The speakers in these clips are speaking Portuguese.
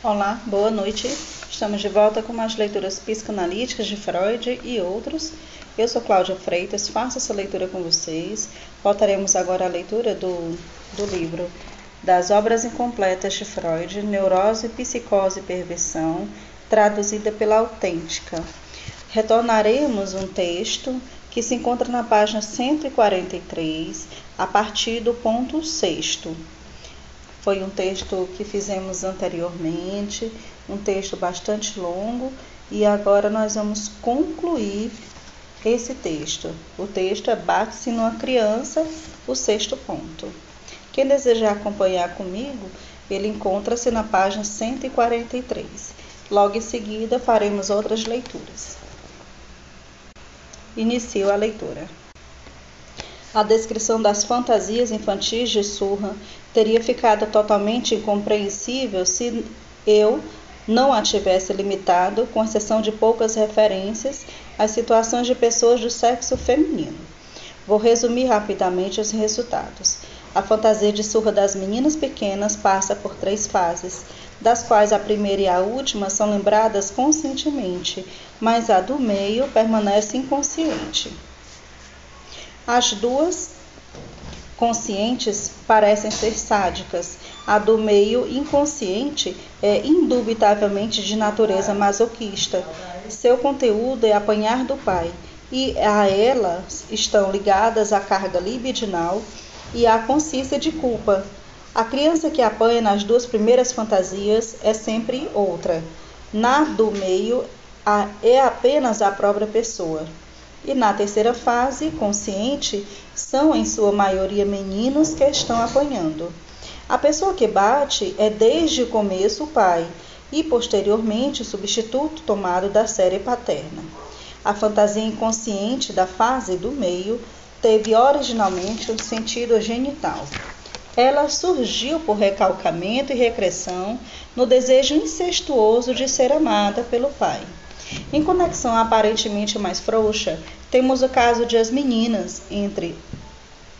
Olá, boa noite. Estamos de volta com mais leituras psicanalíticas de Freud e outros. Eu sou Cláudia Freitas, faço essa leitura com vocês. Voltaremos agora à leitura do, do livro Das Obras Incompletas de Freud, Neurose, Psicose e Perversão, traduzida pela Autêntica. Retornaremos um texto que se encontra na página 143, a partir do ponto sexto. Foi um texto que fizemos anteriormente, um texto bastante longo, e agora nós vamos concluir esse texto. O texto é Bate-se numa criança, o sexto ponto. Quem desejar acompanhar comigo, ele encontra-se na página 143. Logo em seguida, faremos outras leituras. Inicio a leitura. A descrição das fantasias infantis de Surra teria ficado totalmente incompreensível se eu não a tivesse limitado, com exceção de poucas referências, às situações de pessoas do sexo feminino. Vou resumir rapidamente os resultados. A fantasia de surra das meninas pequenas passa por três fases, das quais a primeira e a última são lembradas conscientemente, mas a do meio permanece inconsciente. As duas conscientes parecem ser sádicas. A do meio inconsciente é indubitavelmente de natureza masoquista. Seu conteúdo é apanhar do pai, e a elas estão ligadas a carga libidinal e a consciência de culpa. A criança que apanha nas duas primeiras fantasias é sempre outra. Na do meio é apenas a própria pessoa. E na terceira fase, consciente, são em sua maioria meninos que estão apanhando. A pessoa que bate é desde o começo o pai e posteriormente o substituto tomado da série paterna. A fantasia inconsciente da fase do meio teve originalmente um sentido genital. Ela surgiu por recalcamento e regressão no desejo incestuoso de ser amada pelo pai. Em conexão aparentemente mais frouxa, temos o caso de as meninas, entre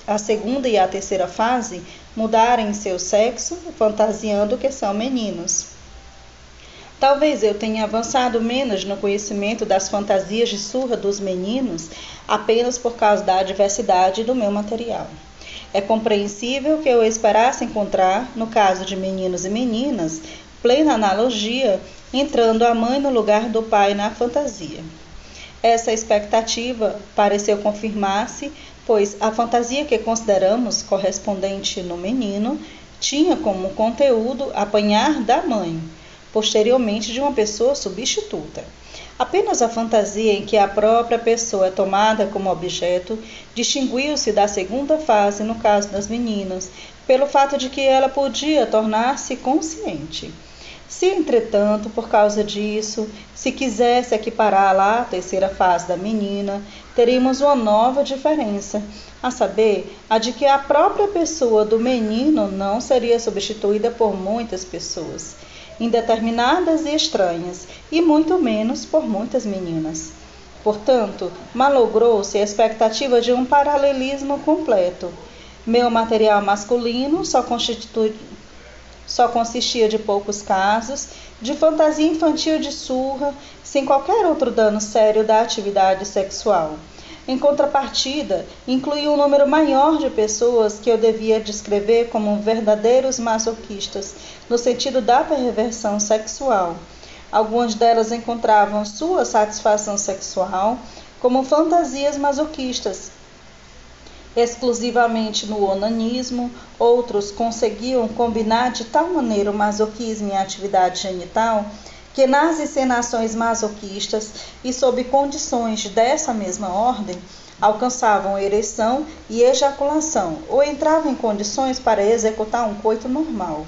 a segunda e a terceira fase, mudarem seu sexo, fantasiando que são meninos. Talvez eu tenha avançado menos no conhecimento das fantasias de surra dos meninos apenas por causa da diversidade do meu material. É compreensível que eu esperasse encontrar, no caso de meninos e meninas, plena analogia entrando a mãe no lugar do pai na fantasia. Essa expectativa pareceu confirmar-se, pois a fantasia que consideramos correspondente no menino tinha como conteúdo apanhar da mãe, posteriormente de uma pessoa substituta. Apenas a fantasia em que a própria pessoa é tomada como objeto distinguiu-se da segunda fase no caso das meninas, pelo fato de que ela podia tornar-se consciente. Se, entretanto, por causa disso, se quisesse equipará-la à terceira fase da menina, teríamos uma nova diferença, a saber, a de que a própria pessoa do menino não seria substituída por muitas pessoas, indeterminadas e estranhas, e muito menos por muitas meninas. Portanto, malogrou-se a expectativa de um paralelismo completo. Meu material masculino só só consistia de poucos casos, de fantasia infantil de surra, sem qualquer outro dano sério da atividade sexual. Em contrapartida, incluía um número maior de pessoas que eu devia descrever como verdadeiros masoquistas, no sentido da perversão sexual. Algumas delas encontravam sua satisfação sexual como fantasias masoquistas, exclusivamente no onanismo, outros conseguiam combinar de tal maneira o masoquismo e a atividade genital que nas encenações masoquistas e sob condições dessa mesma ordem alcançavam ereção e ejaculação ou entravam em condições para executar um coito normal.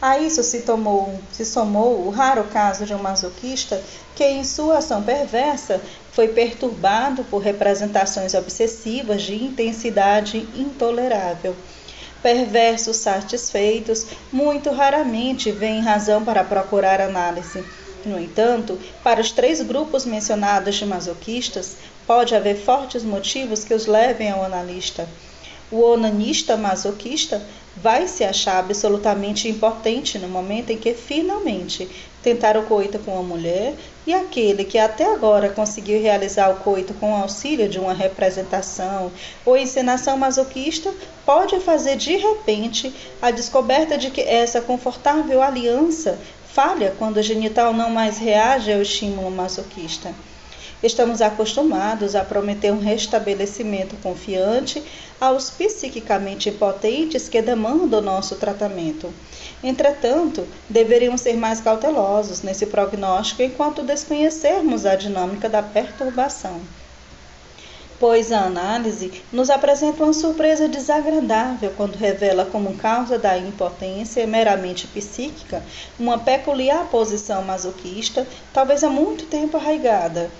A isso se, tomou, se somou o raro caso de um masoquista que, em sua ação perversa, foi perturbado por representações obsessivas de intensidade intolerável. Perversos satisfeitos muito raramente veem razão para procurar análise. No entanto, para os três grupos mencionados de masoquistas, pode haver fortes motivos que os levem ao analista. O onanista masoquista vai se achar absolutamente impotente no momento em que finalmente tentar o coito com a mulher e aquele que até agora conseguiu realizar o coito com o auxílio de uma representação ou encenação masoquista pode fazer de repente a descoberta de que essa confortável aliança falha quando o genital não mais reage ao estímulo masoquista. Estamos acostumados a prometer um restabelecimento confiante aos psiquicamente impotentes que demandam nosso tratamento. Entretanto, deveríamos ser mais cautelosos nesse prognóstico enquanto desconhecermos a dinâmica da perturbação. Pois a análise nos apresenta uma surpresa desagradável quando revela como causa da impotência meramente psíquica uma peculiar posição masoquista, talvez há muito tempo arraigada,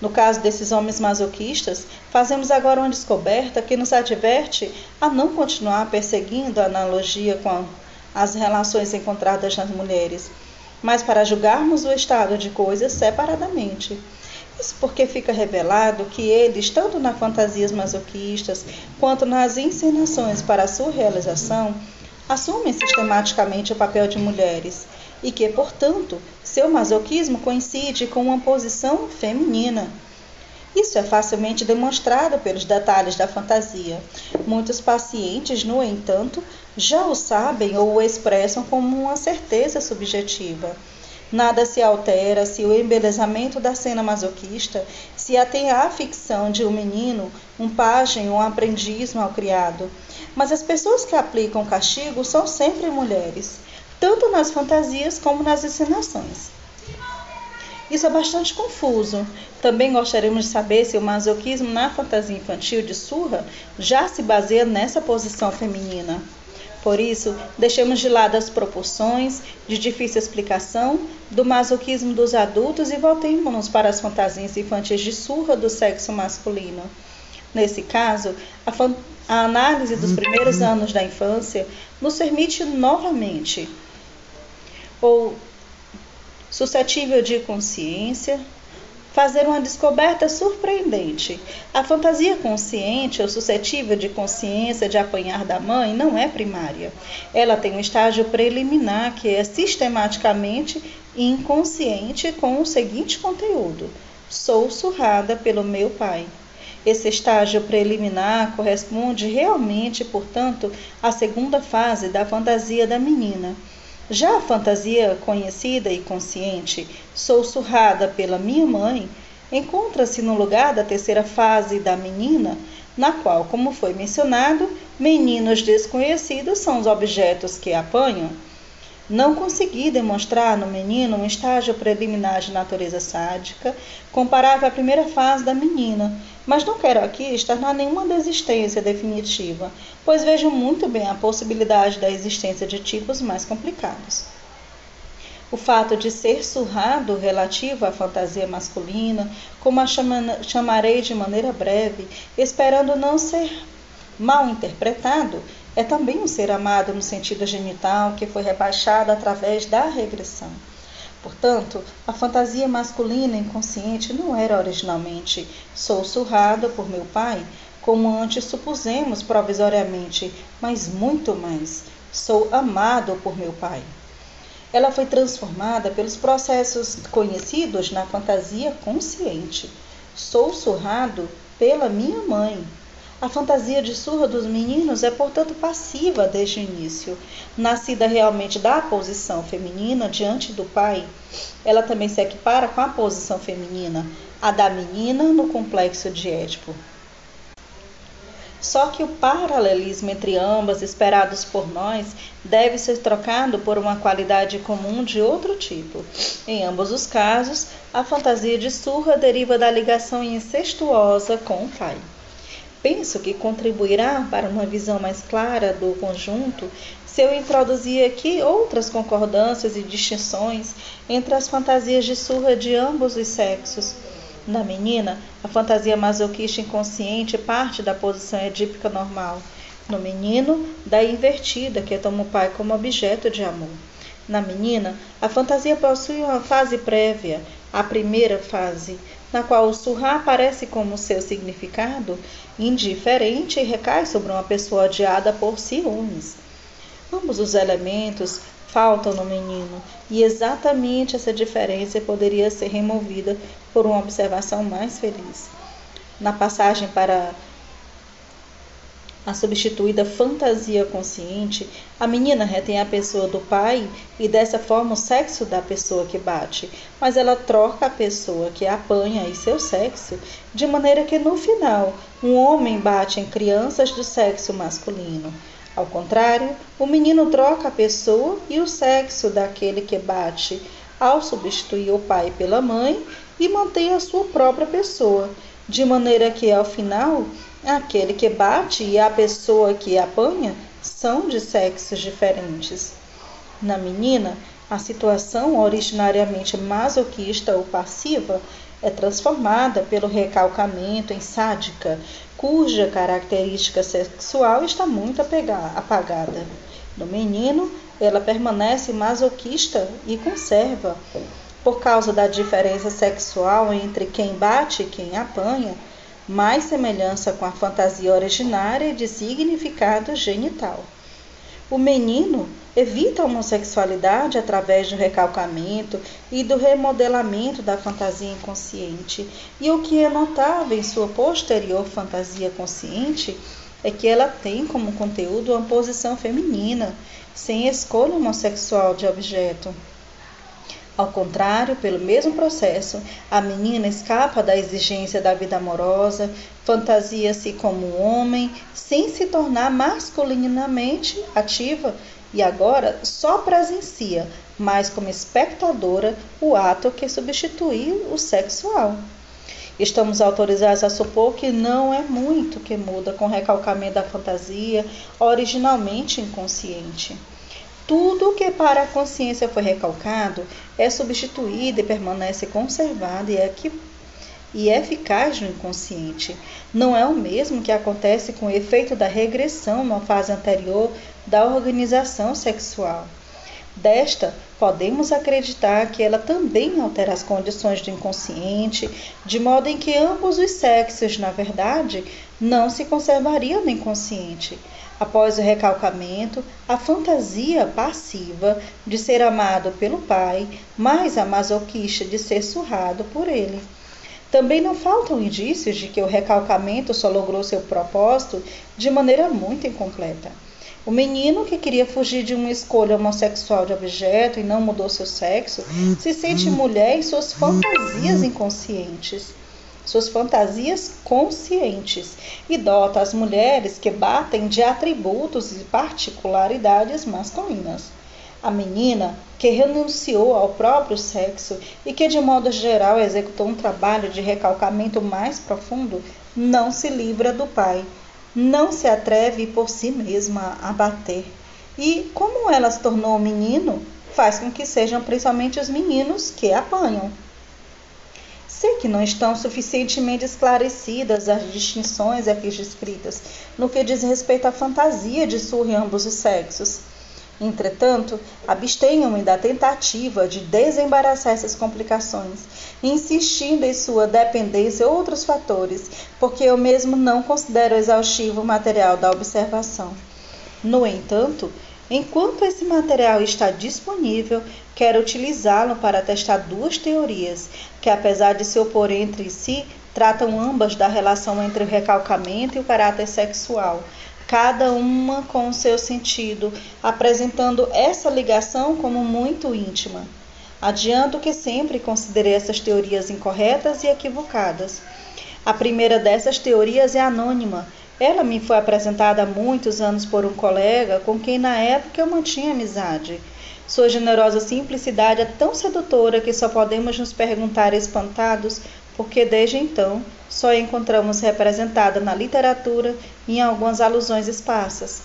no caso desses homens masoquistas, fazemos agora uma descoberta que nos adverte a não continuar perseguindo a analogia com as relações encontradas nas mulheres, mas para julgarmos o estado de coisas separadamente. Isso porque fica revelado que eles, tanto nas fantasias masoquistas quanto nas encenações para a sua realização, assumem sistematicamente o papel de mulheres e que, portanto, seu masoquismo coincide com uma posição feminina. Isso é facilmente demonstrado pelos detalhes da fantasia. Muitos pacientes, no entanto, já o sabem ou o expressam como uma certeza subjetiva. Nada se altera se o embelezamento da cena masoquista se atém à ficção de um menino, um pajem um aprendiz mal criado. Mas as pessoas que aplicam castigo são sempre mulheres tanto nas fantasias como nas encenações. Isso é bastante confuso. Também gostaríamos de saber se o masoquismo na fantasia infantil de Surra já se baseia nessa posição feminina. Por isso, deixemos de lado as proporções de difícil explicação do masoquismo dos adultos e voltemos-nos para as fantasias infantis de surra do sexo masculino. Nesse caso, a, a análise dos primeiros anos da infância nos permite novamente ou suscetível de consciência, fazer uma descoberta surpreendente. A fantasia consciente ou suscetível de consciência de apanhar da mãe não é primária. Ela tem um estágio preliminar que é sistematicamente inconsciente com o seguinte conteúdo: sou surrada pelo meu pai. Esse estágio preliminar corresponde realmente, portanto, à segunda fase da fantasia da menina. Já a fantasia conhecida e consciente, sou surrada pela minha mãe, encontra-se no lugar da terceira fase da menina, na qual, como foi mencionado, meninos desconhecidos são os objetos que apanham. Não consegui demonstrar no menino um estágio preliminar de natureza sádica comparável à primeira fase da menina, mas não quero aqui externar nenhuma desistência definitiva, pois vejo muito bem a possibilidade da existência de tipos mais complicados. O fato de ser surrado relativo à fantasia masculina, como a chamarei de maneira breve, esperando não ser mal interpretado, é também um ser amado no sentido genital que foi rebaixado através da regressão. Portanto, a fantasia masculina inconsciente não era originalmente sou surrada por meu pai, como antes supusemos provisoriamente, mas muito mais, sou amado por meu pai. Ela foi transformada pelos processos conhecidos na fantasia consciente. Sou surrado pela minha mãe, a fantasia de surra dos meninos é, portanto, passiva desde o início. Nascida realmente da posição feminina diante do pai, ela também se equipara com a posição feminina, a da menina no complexo de Édipo. Só que o paralelismo entre ambas, esperados por nós, deve ser trocado por uma qualidade comum de outro tipo. Em ambos os casos, a fantasia de surra deriva da ligação incestuosa com o pai. Penso que contribuirá para uma visão mais clara do conjunto se eu introduzir aqui outras concordâncias e distinções entre as fantasias de surra de ambos os sexos. Na menina, a fantasia masoquista inconsciente parte da posição edípica normal. No menino, da invertida, que toma o pai como objeto de amor. Na menina, a fantasia possui uma fase prévia, a primeira fase, na qual o surrar aparece como seu significado indiferente e recai sobre uma pessoa odiada por ciúmes. Ambos os elementos faltam no menino e exatamente essa diferença poderia ser removida por uma observação mais feliz. Na passagem para a substituída fantasia consciente, a menina retém a pessoa do pai e dessa forma o sexo da pessoa que bate, mas ela troca a pessoa que apanha e seu sexo, de maneira que no final um homem bate em crianças do sexo masculino. Ao contrário, o menino troca a pessoa e o sexo daquele que bate, ao substituir o pai pela mãe e mantém a sua própria pessoa, de maneira que ao final Aquele que bate e a pessoa que apanha são de sexos diferentes. Na menina, a situação originariamente masoquista ou passiva é transformada pelo recalcamento em sádica, cuja característica sexual está muito apagada. No menino, ela permanece masoquista e conserva, por causa da diferença sexual entre quem bate e quem apanha, mais semelhança com a fantasia originária de significado genital. O menino evita a homossexualidade através do recalcamento e do remodelamento da fantasia inconsciente. E o que é notável em sua posterior fantasia consciente é que ela tem como conteúdo uma posição feminina, sem escolha homossexual de objeto. Ao contrário, pelo mesmo processo, a menina escapa da exigência da vida amorosa, fantasia-se como homem, sem se tornar masculinamente ativa e agora só presencia, mas como espectadora, o ato que substitui o sexual. Estamos autorizados a supor que não é muito que muda com o recalcamento da fantasia, originalmente inconsciente. Tudo que para a consciência foi recalcado é substituído e permanece conservado e, é que, e é eficaz no inconsciente. Não é o mesmo que acontece com o efeito da regressão na fase anterior da organização sexual. Desta, podemos acreditar que ela também altera as condições do inconsciente, de modo em que ambos os sexos, na verdade, não se conservariam no inconsciente. Após o recalcamento, a fantasia passiva de ser amado pelo pai, mais a masoquista de ser surrado por ele. Também não faltam indícios de que o recalcamento só logrou seu propósito de maneira muito incompleta. O menino que queria fugir de uma escolha homossexual de objeto e não mudou seu sexo, se sente mulher em suas fantasias inconscientes, suas fantasias conscientes, e dota as mulheres que batem de atributos e particularidades masculinas. A menina que renunciou ao próprio sexo e que, de modo geral, executou um trabalho de recalcamento mais profundo, não se livra do pai não se atreve por si mesma a bater. E como ela se tornou menino, faz com que sejam principalmente os meninos que apanham. Sei que não estão suficientemente esclarecidas as distinções aqui descritas no que diz respeito à fantasia de surra em ambos os sexos. Entretanto, abstenham-me da tentativa de desembaraçar essas complicações, insistindo em sua dependência e outros fatores, porque eu mesmo não considero exaustivo o material da observação. No entanto, enquanto esse material está disponível, quero utilizá-lo para testar duas teorias, que apesar de se opor entre si, tratam ambas da relação entre o recalcamento e o caráter sexual, cada uma com seu sentido, apresentando essa ligação como muito íntima. Adianto que sempre considerei essas teorias incorretas e equivocadas. A primeira dessas teorias é anônima. Ela me foi apresentada há muitos anos por um colega com quem na época eu mantinha amizade. Sua generosa simplicidade é tão sedutora que só podemos nos perguntar espantados porque desde então só encontramos representada na literatura e em algumas alusões esparsas.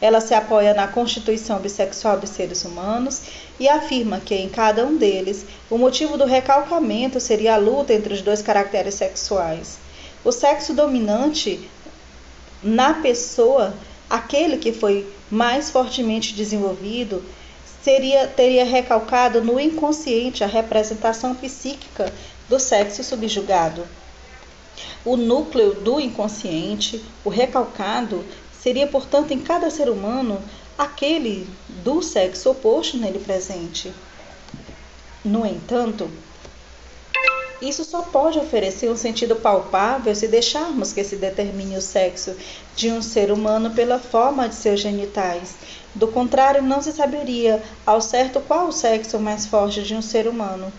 Ela se apoia na constituição bissexual dos seres humanos e afirma que em cada um deles o motivo do recalcamento seria a luta entre os dois caracteres sexuais. O sexo dominante na pessoa, aquele que foi mais fortemente desenvolvido, seria, teria recalcado no inconsciente a representação psíquica do sexo subjugado. O núcleo do inconsciente, o recalcado, seria, portanto, em cada ser humano aquele do sexo oposto nele presente. No entanto, isso só pode oferecer um sentido palpável se deixarmos que se determine o sexo de um ser humano pela forma de seus genitais. Do contrário, não se saberia ao certo qual o sexo mais forte de um ser humano.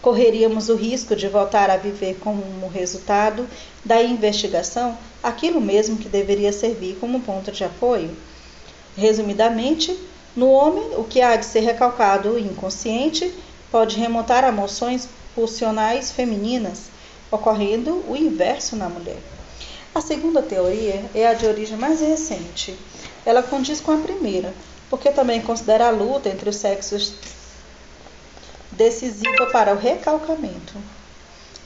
Correríamos o risco de voltar a viver como resultado da investigação aquilo mesmo que deveria servir como ponto de apoio. Resumidamente, no homem, o que há de ser recalcado inconsciente pode remontar a emoções pulsionais femininas, ocorrendo o inverso na mulher. A segunda teoria é a de origem mais recente. Ela condiz com a primeira, porque também considera a luta entre os sexos decisiva para o recalcamento.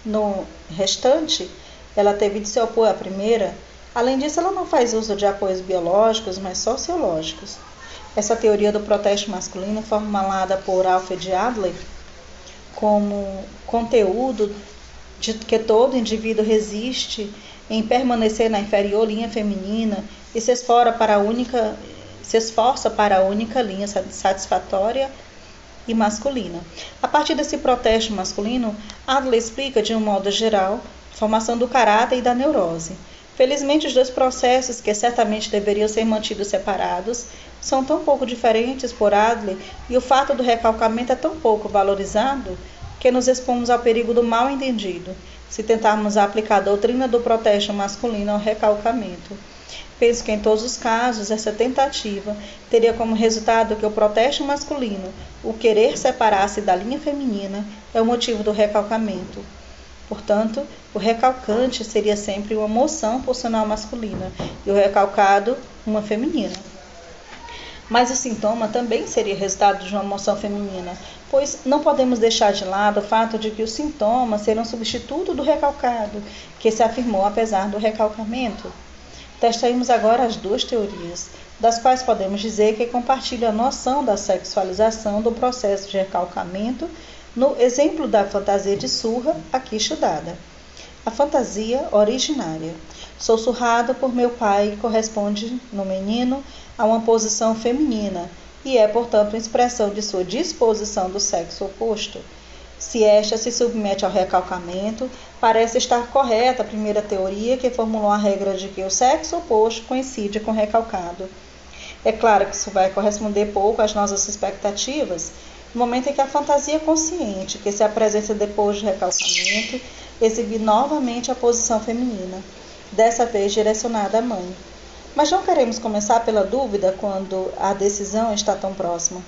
No restante, ela teve de se opor à primeira. Além disso, ela não faz uso de apoios biológicos, mas sociológicos. Essa teoria do protesto masculino, formulada por Alfred Adler, como conteúdo de que todo indivíduo resiste em permanecer na inferior linha feminina e se esforça para a única se esforça para a única linha satisfatória e masculina. A partir desse protesto masculino, Adler explica de um modo geral a formação do caráter e da neurose. Felizmente, os dois processos, que certamente deveriam ser mantidos separados, são tão pouco diferentes por Adler e o fato do recalcamento é tão pouco valorizado que nos expomos ao perigo do mal entendido se tentarmos aplicar a doutrina do protesto masculino ao recalcamento. Penso que em todos os casos essa tentativa teria como resultado que o protesto masculino, o querer separar-se da linha feminina, é o motivo do recalcamento. Portanto, o recalcante seria sempre uma moção pulsional masculina e o recalcado uma feminina. Mas o sintoma também seria resultado de uma emoção feminina, pois não podemos deixar de lado o fato de que os sintomas serão substituto do recalcado, que se afirmou apesar do recalcamento. Testaremos agora as duas teorias, das quais podemos dizer que compartilham a noção da sexualização do processo de recalcamento no exemplo da fantasia de surra aqui estudada. A fantasia originária. Sou por meu pai corresponde no menino a uma posição feminina e é, portanto, expressão de sua disposição do sexo oposto. Se esta se submete ao recalcamento, parece estar correta a primeira teoria que formulou a regra de que o sexo oposto coincide com o recalcado. É claro que isso vai corresponder pouco às nossas expectativas, no momento em que a fantasia consciente, que se apresenta depois do recalcamento, exibe novamente a posição feminina, dessa vez direcionada à mãe. Mas não queremos começar pela dúvida quando a decisão está tão próxima.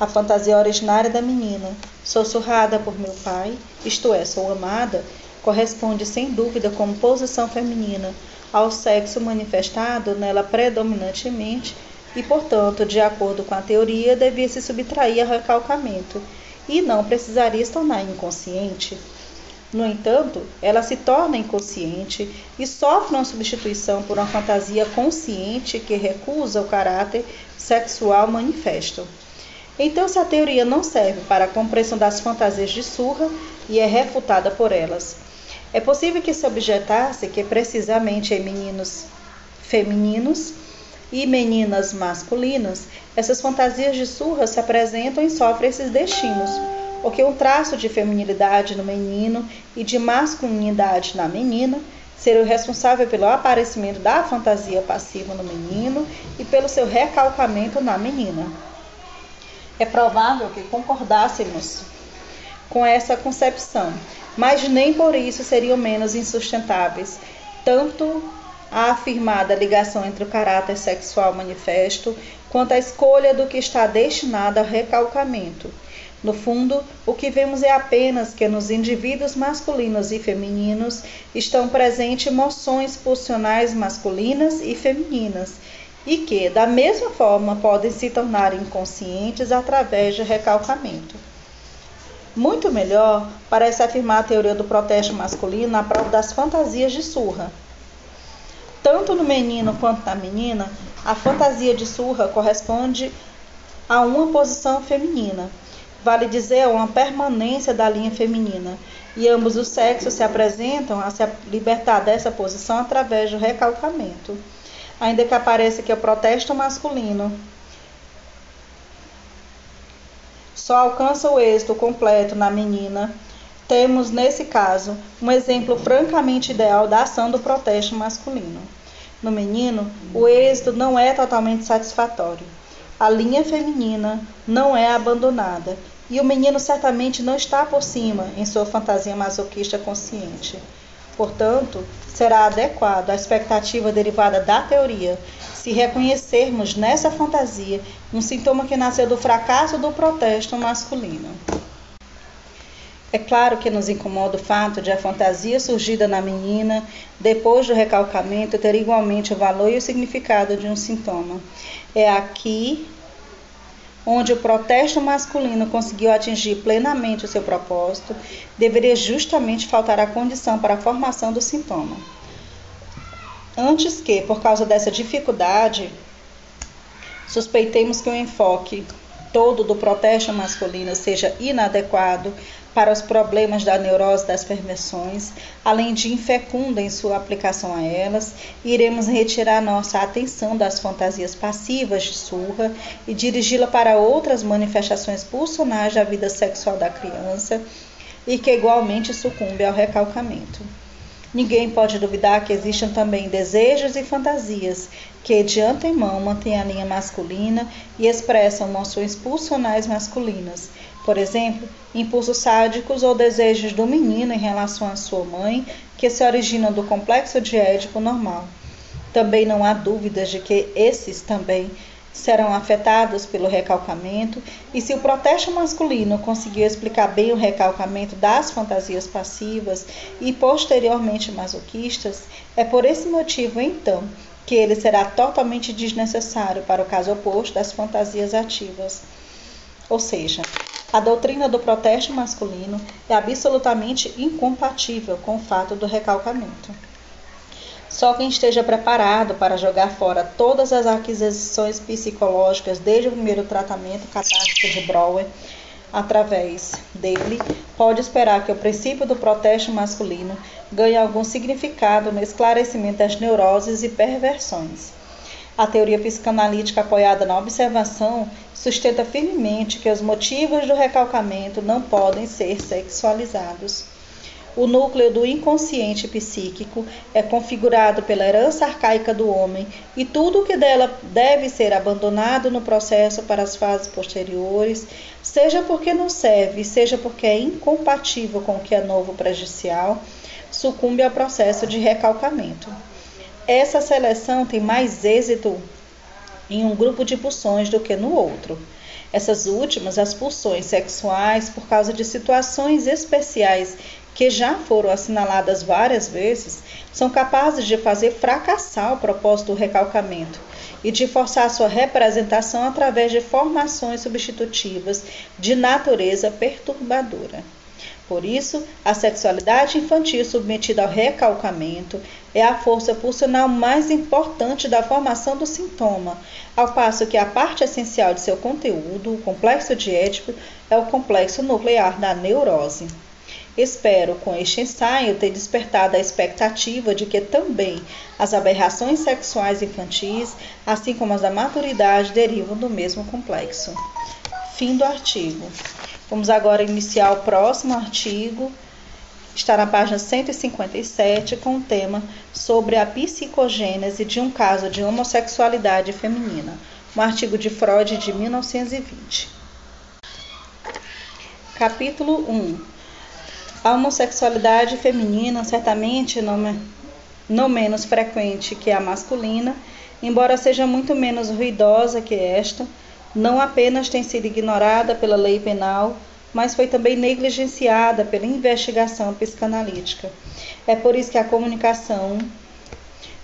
A fantasia originária da menina, sussurrada por meu pai, isto é, sou amada, corresponde sem dúvida como posição feminina ao sexo manifestado nela predominantemente e, portanto, de acordo com a teoria, devia se subtrair ao recalcamento e não precisaria se tornar inconsciente. No entanto, ela se torna inconsciente e sofre uma substituição por uma fantasia consciente que recusa o caráter sexual manifesto. Então, se a teoria não serve para a compreensão das fantasias de surra e é refutada por elas, é possível que se objetasse que precisamente em meninos femininos e meninas masculinas, essas fantasias de surra se apresentam e sofrem esses destinos porque um traço de feminilidade no menino e de masculinidade na menina seria o responsável pelo aparecimento da fantasia passiva no menino e pelo seu recalcamento na menina. É provável que concordássemos com essa concepção, mas nem por isso seriam menos insustentáveis, tanto a afirmada ligação entre o caráter sexual manifesto quanto a escolha do que está destinado ao recalcamento no fundo, o que vemos é apenas que nos indivíduos masculinos e femininos estão presentes emoções pulsionais masculinas e femininas, e que, da mesma forma, podem se tornar inconscientes através de recalcamento. Muito melhor parece afirmar a teoria do protesto masculino na prova das fantasias de surra. Tanto no menino quanto na menina, a fantasia de surra corresponde a uma posição feminina vale dizer uma permanência da linha feminina, e ambos os sexos se apresentam a se libertar dessa posição através do recalcamento. Ainda que apareça que o protesto masculino só alcança o êxito completo na menina, temos nesse caso um exemplo francamente ideal da ação do protesto masculino. No menino, o êxito não é totalmente satisfatório. A linha feminina não é abandonada e o menino certamente não está por cima em sua fantasia masoquista consciente. Portanto, será adequado à expectativa derivada da teoria se reconhecermos nessa fantasia um sintoma que nasceu do fracasso do protesto masculino. É claro que nos incomoda o fato de a fantasia surgida na menina depois do recalcamento ter igualmente o valor e o significado de um sintoma. É aqui onde o protesto masculino conseguiu atingir plenamente o seu propósito, deveria justamente faltar a condição para a formação do sintoma. Antes que, por causa dessa dificuldade, suspeitemos que o enfoque todo do protesto masculino seja inadequado para os problemas da neurose das perversões, além de infecunda em sua aplicação a elas, iremos retirar nossa atenção das fantasias passivas de surra e dirigi-la para outras manifestações pulsionais da vida sexual da criança e que igualmente sucumbe ao recalcamento. Ninguém pode duvidar que existam também desejos e fantasias que de antemão mantêm a linha masculina e expressam emoções pulsionais masculinas. Por exemplo, impulsos sádicos ou desejos do menino em relação à sua mãe, que se originam do complexo de Édipo normal. Também não há dúvidas de que esses também serão afetados pelo recalcamento, e se o protesto masculino conseguiu explicar bem o recalcamento das fantasias passivas e posteriormente masoquistas, é por esse motivo então que ele será totalmente desnecessário para o caso oposto das fantasias ativas. Ou seja, a doutrina do protesto masculino é absolutamente incompatível com o fato do recalcamento. Só quem esteja preparado para jogar fora todas as aquisições psicológicas desde o primeiro tratamento catártico de Brouwer, através dele, pode esperar que o princípio do protesto masculino ganhe algum significado no esclarecimento das neuroses e perversões. A teoria psicanalítica apoiada na observação sustenta firmemente que os motivos do recalcamento não podem ser sexualizados. O núcleo do inconsciente psíquico é configurado pela herança arcaica do homem e tudo o que dela deve ser abandonado no processo para as fases posteriores, seja porque não serve, seja porque é incompatível com o que é novo prejudicial, sucumbe ao processo de recalcamento. Essa seleção tem mais êxito em um grupo de pulsões do que no outro. Essas últimas, as pulsões sexuais, por causa de situações especiais que já foram assinaladas várias vezes, são capazes de fazer fracassar o propósito do recalcamento e de forçar sua representação através de formações substitutivas de natureza perturbadora. Por isso, a sexualidade infantil submetida ao recalcamento é a força pulsional mais importante da formação do sintoma, ao passo que a parte essencial de seu conteúdo, o complexo diético, é o complexo nuclear da neurose. Espero, com este ensaio, ter despertado a expectativa de que também as aberrações sexuais infantis, assim como as da maturidade, derivam do mesmo complexo. Fim do artigo. Vamos agora iniciar o próximo artigo. Está na página 157 com o tema sobre a psicogênese de um caso de homossexualidade feminina. Um artigo de Freud de 1920. Capítulo 1 a homossexualidade feminina certamente não, não menos frequente que a masculina, embora seja muito menos ruidosa que esta, não apenas tem sido ignorada pela lei penal, mas foi também negligenciada pela investigação psicanalítica. É por isso que a comunicação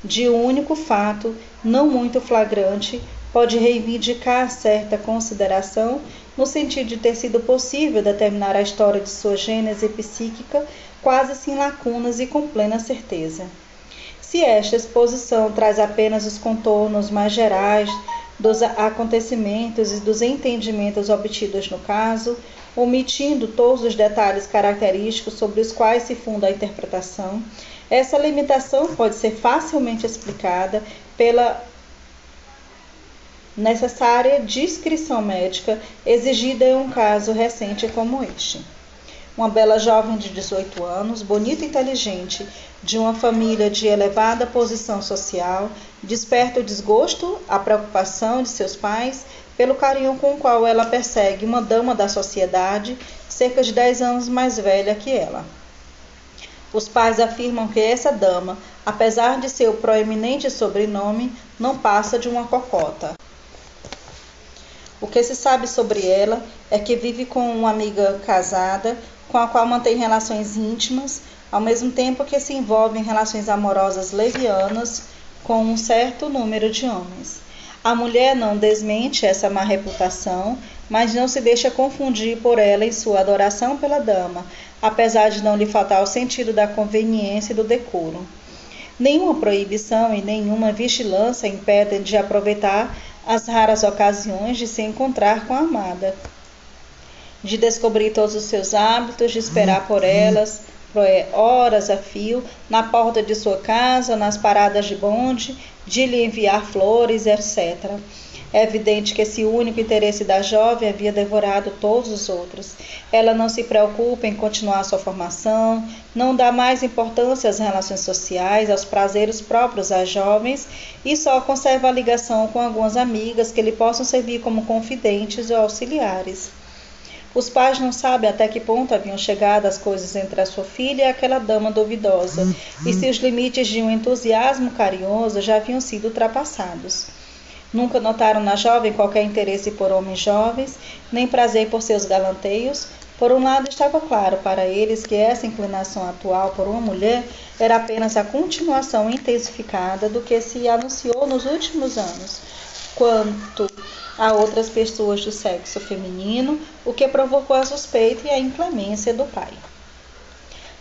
de um único fato, não muito flagrante, pode reivindicar certa consideração no sentido de ter sido possível determinar a história de sua gênese psíquica quase sem lacunas e com plena certeza. Se esta exposição traz apenas os contornos mais gerais dos acontecimentos e dos entendimentos obtidos no caso, omitindo todos os detalhes característicos sobre os quais se funda a interpretação. Essa limitação pode ser facilmente explicada pela necessária descrição médica exigida em um caso recente como este. Uma bela jovem de 18 anos, bonita e inteligente, de uma família de elevada posição social, desperta o desgosto, a preocupação de seus pais pelo carinho com o qual ela persegue uma dama da sociedade cerca de 10 anos mais velha que ela. Os pais afirmam que essa dama, apesar de seu proeminente sobrenome, não passa de uma cocota. O que se sabe sobre ela é que vive com uma amiga casada, com a qual mantém relações íntimas, ao mesmo tempo que se envolve em relações amorosas levianas com um certo número de homens. A mulher não desmente essa má reputação, mas não se deixa confundir por ela em sua adoração pela dama, apesar de não lhe faltar o sentido da conveniência e do decoro. Nenhuma proibição e nenhuma vigilância impedem de aproveitar as raras ocasiões de se encontrar com a amada, de descobrir todos os seus hábitos, de esperar por elas horas a fio na porta de sua casa, nas paradas de bonde, de lhe enviar flores, etc. É evidente que esse único interesse da jovem havia devorado todos os outros. Ela não se preocupa em continuar sua formação, não dá mais importância às relações sociais, aos prazeres próprios às jovens e só conserva a ligação com algumas amigas que lhe possam servir como confidentes ou auxiliares. Os pais não sabem até que ponto haviam chegado as coisas entre a sua filha e aquela dama duvidosa, e se os limites de um entusiasmo carinhoso já haviam sido ultrapassados. Nunca notaram na jovem qualquer interesse por homens jovens, nem prazer por seus galanteios. Por um lado, estava claro para eles que essa inclinação atual por uma mulher era apenas a continuação intensificada do que se anunciou nos últimos anos. Quanto a outras pessoas do sexo feminino, o que provocou a suspeita e a inclemência do pai.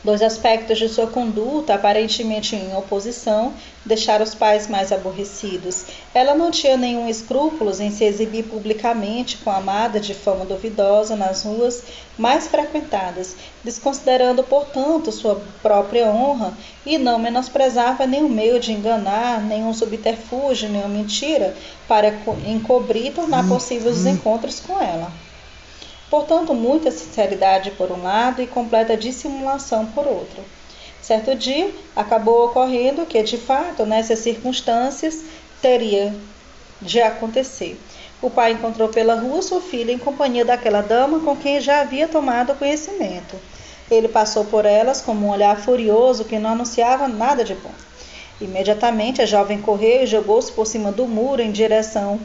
Dois aspectos de sua conduta, aparentemente em oposição, deixaram os pais mais aborrecidos. Ela não tinha nenhum escrúpulos em se exibir publicamente com a amada de fama duvidosa nas ruas mais frequentadas, desconsiderando, portanto, sua própria honra e não menosprezava nenhum meio de enganar, nenhum subterfúgio, nenhuma mentira para encobrir e tornar possíveis os encontros com ela. Portanto, muita sinceridade por um lado e completa dissimulação por outro. Certo dia, acabou ocorrendo que, de fato, nessas circunstâncias, teria de acontecer. O pai encontrou pela rua sua filha em companhia daquela dama com quem já havia tomado conhecimento. Ele passou por elas com um olhar furioso que não anunciava nada de bom. Imediatamente a jovem correu e jogou-se por cima do muro em direção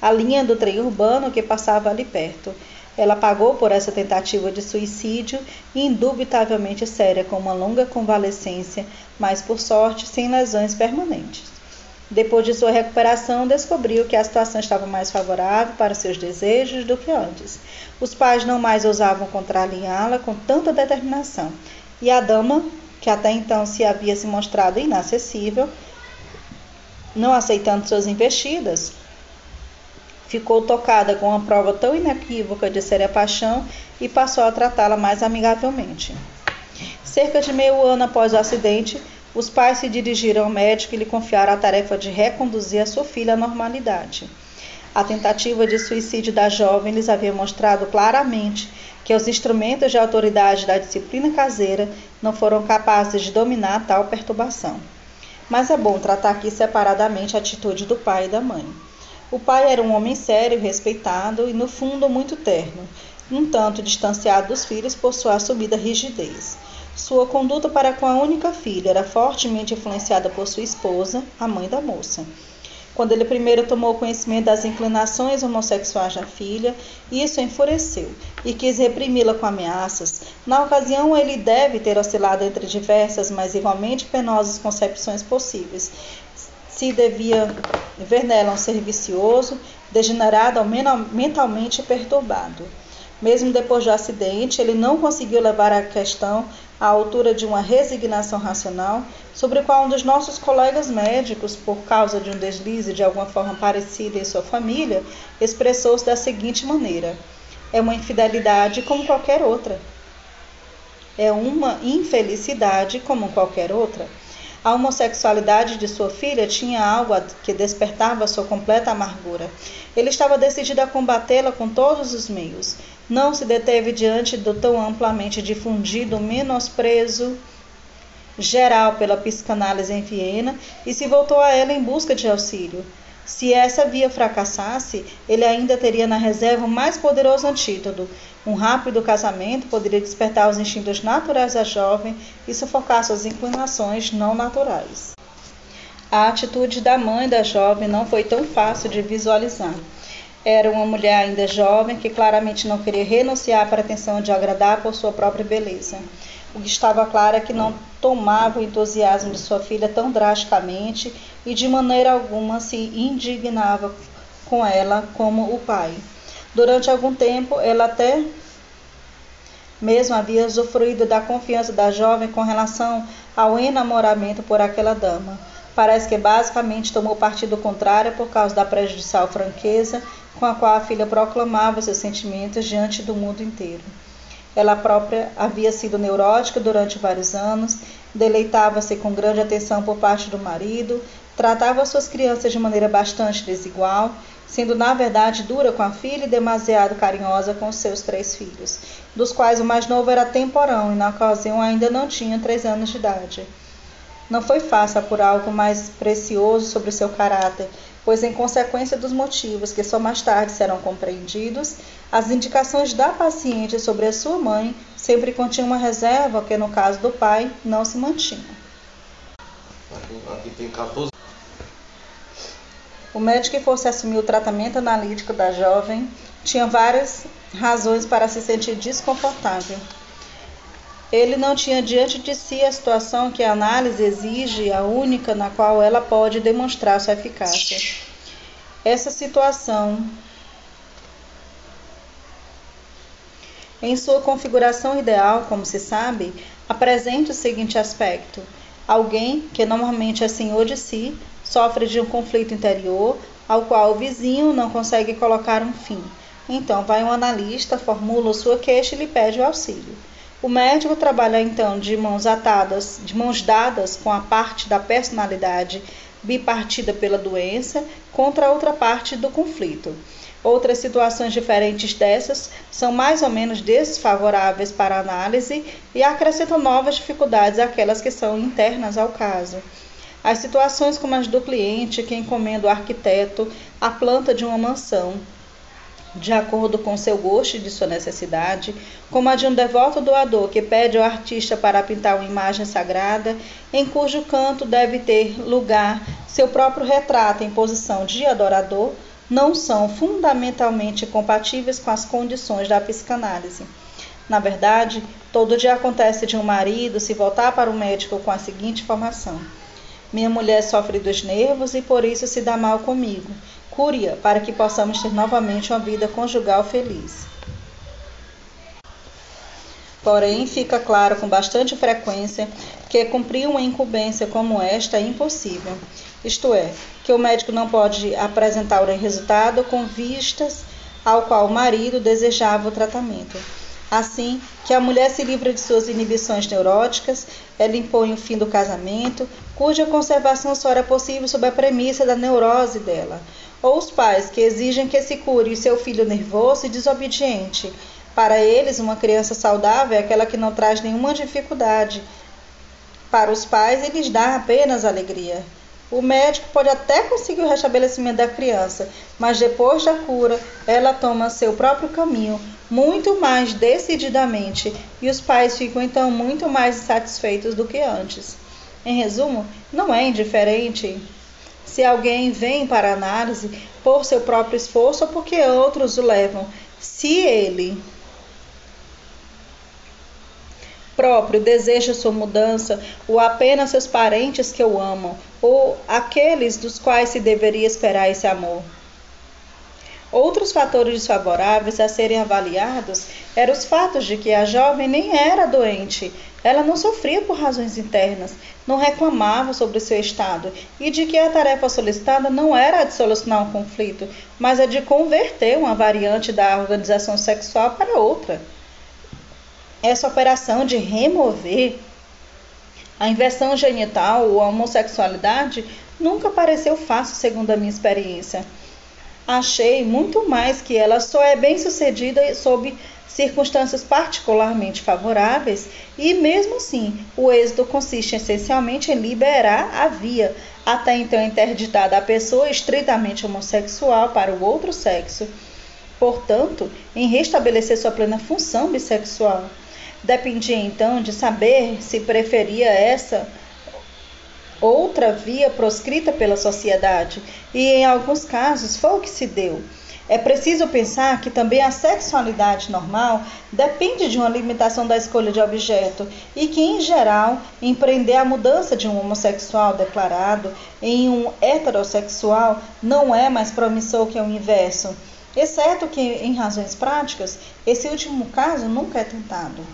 à linha do trem urbano que passava ali perto. Ela pagou por essa tentativa de suicídio, indubitavelmente séria, com uma longa convalescência, mas por sorte sem lesões permanentes. Depois de sua recuperação, descobriu que a situação estava mais favorável para seus desejos do que antes. Os pais não mais ousavam contrariá-la com tanta determinação, e a dama, que até então se havia se mostrado inacessível, não aceitando suas investidas, ficou tocada com uma prova tão inequívoca de ser a paixão e passou a tratá-la mais amigavelmente. Cerca de meio ano após o acidente, os pais se dirigiram ao médico e lhe confiaram a tarefa de reconduzir a sua filha à normalidade. A tentativa de suicídio da jovem lhes havia mostrado claramente que os instrumentos de autoridade da disciplina caseira não foram capazes de dominar tal perturbação. Mas é bom tratar aqui separadamente a atitude do pai e da mãe. O pai era um homem sério, respeitado e, no fundo, muito terno, um tanto distanciado dos filhos por sua assumida rigidez. Sua conduta para com a única filha era fortemente influenciada por sua esposa, a mãe da moça. Quando ele primeiro tomou conhecimento das inclinações homossexuais da filha, isso enfureceu e quis reprimi-la com ameaças. Na ocasião, ele deve ter oscilado entre diversas, mas igualmente penosas concepções possíveis, se devia ver nela um ser vicioso, degenerado ou mentalmente perturbado. Mesmo depois do acidente, ele não conseguiu levar a questão à altura de uma resignação racional, sobre qual um dos nossos colegas médicos, por causa de um deslize de alguma forma parecida em sua família, expressou-se da seguinte maneira: é uma infidelidade como qualquer outra. É uma infelicidade como qualquer outra. A homossexualidade de sua filha tinha algo que despertava sua completa amargura. Ele estava decidido a combatê-la com todos os meios. Não se deteve diante do tão amplamente difundido menosprezo geral pela psicanálise em Viena e se voltou a ela em busca de auxílio. Se essa via fracassasse, ele ainda teria na reserva o mais poderoso antídoto, um rápido casamento poderia despertar os instintos naturais da jovem e sufocar suas inclinações não naturais. A atitude da mãe da jovem não foi tão fácil de visualizar. Era uma mulher ainda jovem que claramente não queria renunciar à pretensão de agradar por sua própria beleza. O que estava claro é que não tomava o entusiasmo de sua filha tão drasticamente e de maneira alguma se indignava com ela como o pai. Durante algum tempo, ela até mesmo havia usufruído da confiança da jovem com relação ao enamoramento por aquela dama. Parece que basicamente tomou partido contrário por causa da prejudicial franqueza com a qual a filha proclamava seus sentimentos diante do mundo inteiro. Ela própria havia sido neurótica durante vários anos, deleitava-se com grande atenção por parte do marido, tratava suas crianças de maneira bastante desigual sendo na verdade dura com a filha e demasiado carinhosa com seus três filhos, dos quais o mais novo era temporão e na ocasião ainda não tinha três anos de idade. Não foi fácil apurar algo mais precioso sobre seu caráter, pois, em consequência dos motivos que só mais tarde serão compreendidos, as indicações da paciente sobre a sua mãe sempre continham uma reserva que, no caso do pai, não se mantinha. Aqui tem 14 o médico que fosse assumir o tratamento analítico da jovem tinha várias razões para se sentir desconfortável. Ele não tinha diante de si a situação que a análise exige, a única na qual ela pode demonstrar sua eficácia. Essa situação, em sua configuração ideal, como se sabe, apresenta o seguinte aspecto: alguém que normalmente é senhor de si sofre de um conflito interior ao qual o vizinho não consegue colocar um fim. Então, vai um analista, formula sua queixa e lhe pede o auxílio. O médico trabalha então de mãos atadas, de mãos dadas com a parte da personalidade bipartida pela doença contra a outra parte do conflito. Outras situações diferentes dessas são mais ou menos desfavoráveis para a análise e acrescentam novas dificuldades àquelas que são internas ao caso. As situações como as do cliente que encomenda ao arquiteto a planta de uma mansão, de acordo com seu gosto e de sua necessidade, como a de um devoto doador que pede ao artista para pintar uma imagem sagrada, em cujo canto deve ter lugar seu próprio retrato em posição de adorador, não são fundamentalmente compatíveis com as condições da psicanálise. Na verdade, todo dia acontece de um marido se voltar para o médico com a seguinte informação: minha mulher sofre dos nervos e por isso se dá mal comigo. Cure-a para que possamos ter novamente uma vida conjugal feliz. Porém, fica claro com bastante frequência que cumprir uma incumbência como esta é impossível. Isto é, que o médico não pode apresentar o resultado com vistas ao qual o marido desejava o tratamento. Assim que a mulher se livra de suas inibições neuróticas, ela impõe o fim do casamento, cuja conservação só era possível sob a premissa da neurose dela. Ou os pais que exigem que se cure seu filho nervoso e desobediente. Para eles, uma criança saudável é aquela que não traz nenhuma dificuldade. Para os pais, eles dá apenas alegria. O médico pode até conseguir o restabelecimento da criança, mas depois da cura, ela toma seu próprio caminho, muito mais decididamente, e os pais ficam então muito mais insatisfeitos do que antes. Em resumo, não é indiferente se alguém vem para análise por seu próprio esforço ou porque outros o levam. Se ele próprio deseja sua mudança, ou apenas seus parentes que o amam, ou aqueles dos quais se deveria esperar esse amor. Outros fatores desfavoráveis a serem avaliados eram os fatos de que a jovem nem era doente, ela não sofria por razões internas, não reclamava sobre seu estado e de que a tarefa solicitada não era a de solucionar um conflito, mas a de converter uma variante da organização sexual para outra. Essa operação de remover a inversão genital ou a homossexualidade nunca pareceu fácil, segundo a minha experiência. Achei muito mais que ela só é bem sucedida sob circunstâncias particularmente favoráveis e, mesmo assim, o êxito consiste essencialmente em liberar a via, até então interditada à pessoa estritamente homossexual para o outro sexo, portanto, em restabelecer sua plena função bissexual. Dependia então de saber se preferia essa outra via proscrita pela sociedade, e em alguns casos foi o que se deu. É preciso pensar que também a sexualidade normal depende de uma limitação da escolha de objeto e que, em geral, empreender a mudança de um homossexual declarado em um heterossexual não é mais promissor que o inverso, exceto que, em razões práticas, esse último caso nunca é tentado.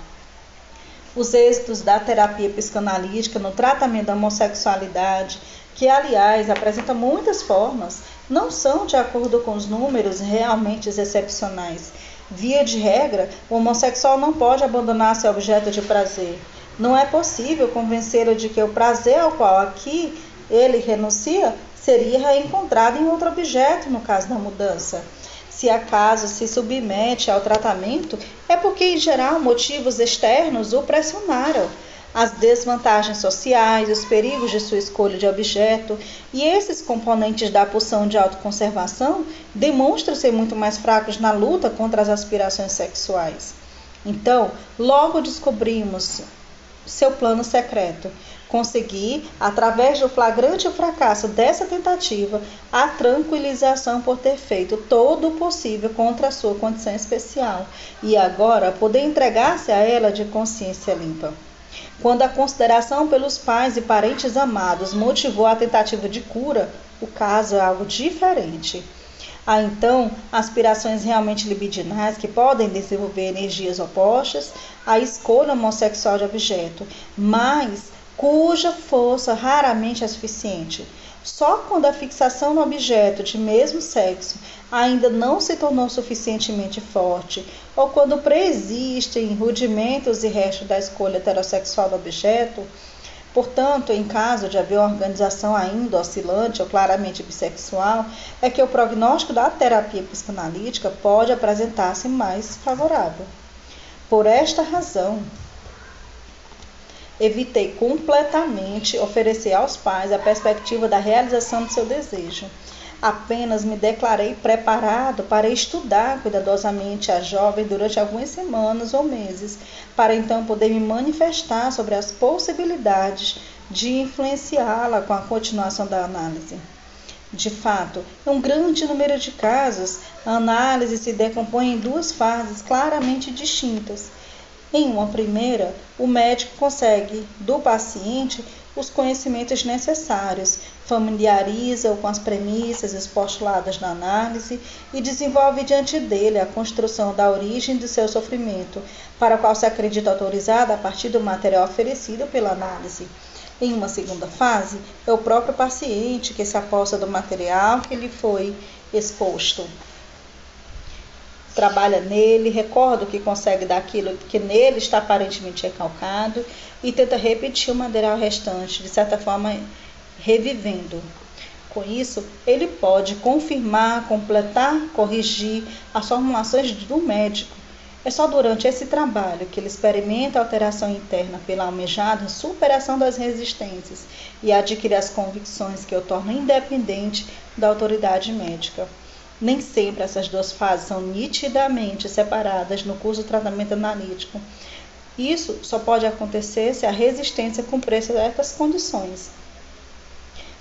Os êxitos da terapia psicanalítica no tratamento da homossexualidade, que aliás apresenta muitas formas, não são de acordo com os números realmente excepcionais. Via de regra, o homossexual não pode abandonar seu objeto de prazer. Não é possível convencê-lo de que o prazer ao qual aqui ele renuncia seria reencontrado em outro objeto no caso da mudança se acaso se submete ao tratamento, é porque, em geral, motivos externos o pressionaram. As desvantagens sociais, os perigos de sua escolha de objeto e esses componentes da pulsão de autoconservação demonstram ser muito mais fracos na luta contra as aspirações sexuais. Então, logo descobrimos seu plano secreto conseguir, através do flagrante fracasso dessa tentativa, a tranquilização por ter feito todo o possível contra a sua condição especial e agora poder entregar-se a ela de consciência limpa. Quando a consideração pelos pais e parentes amados motivou a tentativa de cura, o caso é algo diferente. Há então aspirações realmente libidinais que podem desenvolver energias opostas à escolha homossexual de objeto, mas cuja força raramente é suficiente. Só quando a fixação no objeto de mesmo sexo ainda não se tornou suficientemente forte, ou quando preexistem rudimentos e restos da escolha heterossexual do objeto, Portanto, em caso de haver uma organização ainda oscilante ou claramente bissexual, é que o prognóstico da terapia psicanalítica pode apresentar-se mais favorável. Por esta razão, evitei completamente oferecer aos pais a perspectiva da realização do seu desejo. Apenas me declarei preparado para estudar cuidadosamente a jovem durante algumas semanas ou meses, para então poder me manifestar sobre as possibilidades de influenciá-la com a continuação da análise. De fato, em um grande número de casos, a análise se decompõe em duas fases claramente distintas em uma primeira, o médico consegue do paciente os conhecimentos necessários, familiariza-o com as premissas e os postulados na análise e desenvolve diante dele a construção da origem do seu sofrimento, para a qual se acredita autorizado a partir do material oferecido pela análise. Em uma segunda fase, é o próprio paciente que se aposta do material que lhe foi exposto trabalha nele, recorda o que consegue daquilo que nele está aparentemente recalcado e tenta repetir o material restante, de certa forma revivendo. Com isso, ele pode confirmar, completar, corrigir as formulações do médico. É só durante esse trabalho que ele experimenta a alteração interna pela almejada superação das resistências e adquire as convicções que o tornam independente da autoridade médica. Nem sempre essas duas fases são nitidamente separadas no curso do tratamento analítico. Isso só pode acontecer se a resistência cumprir certas condições.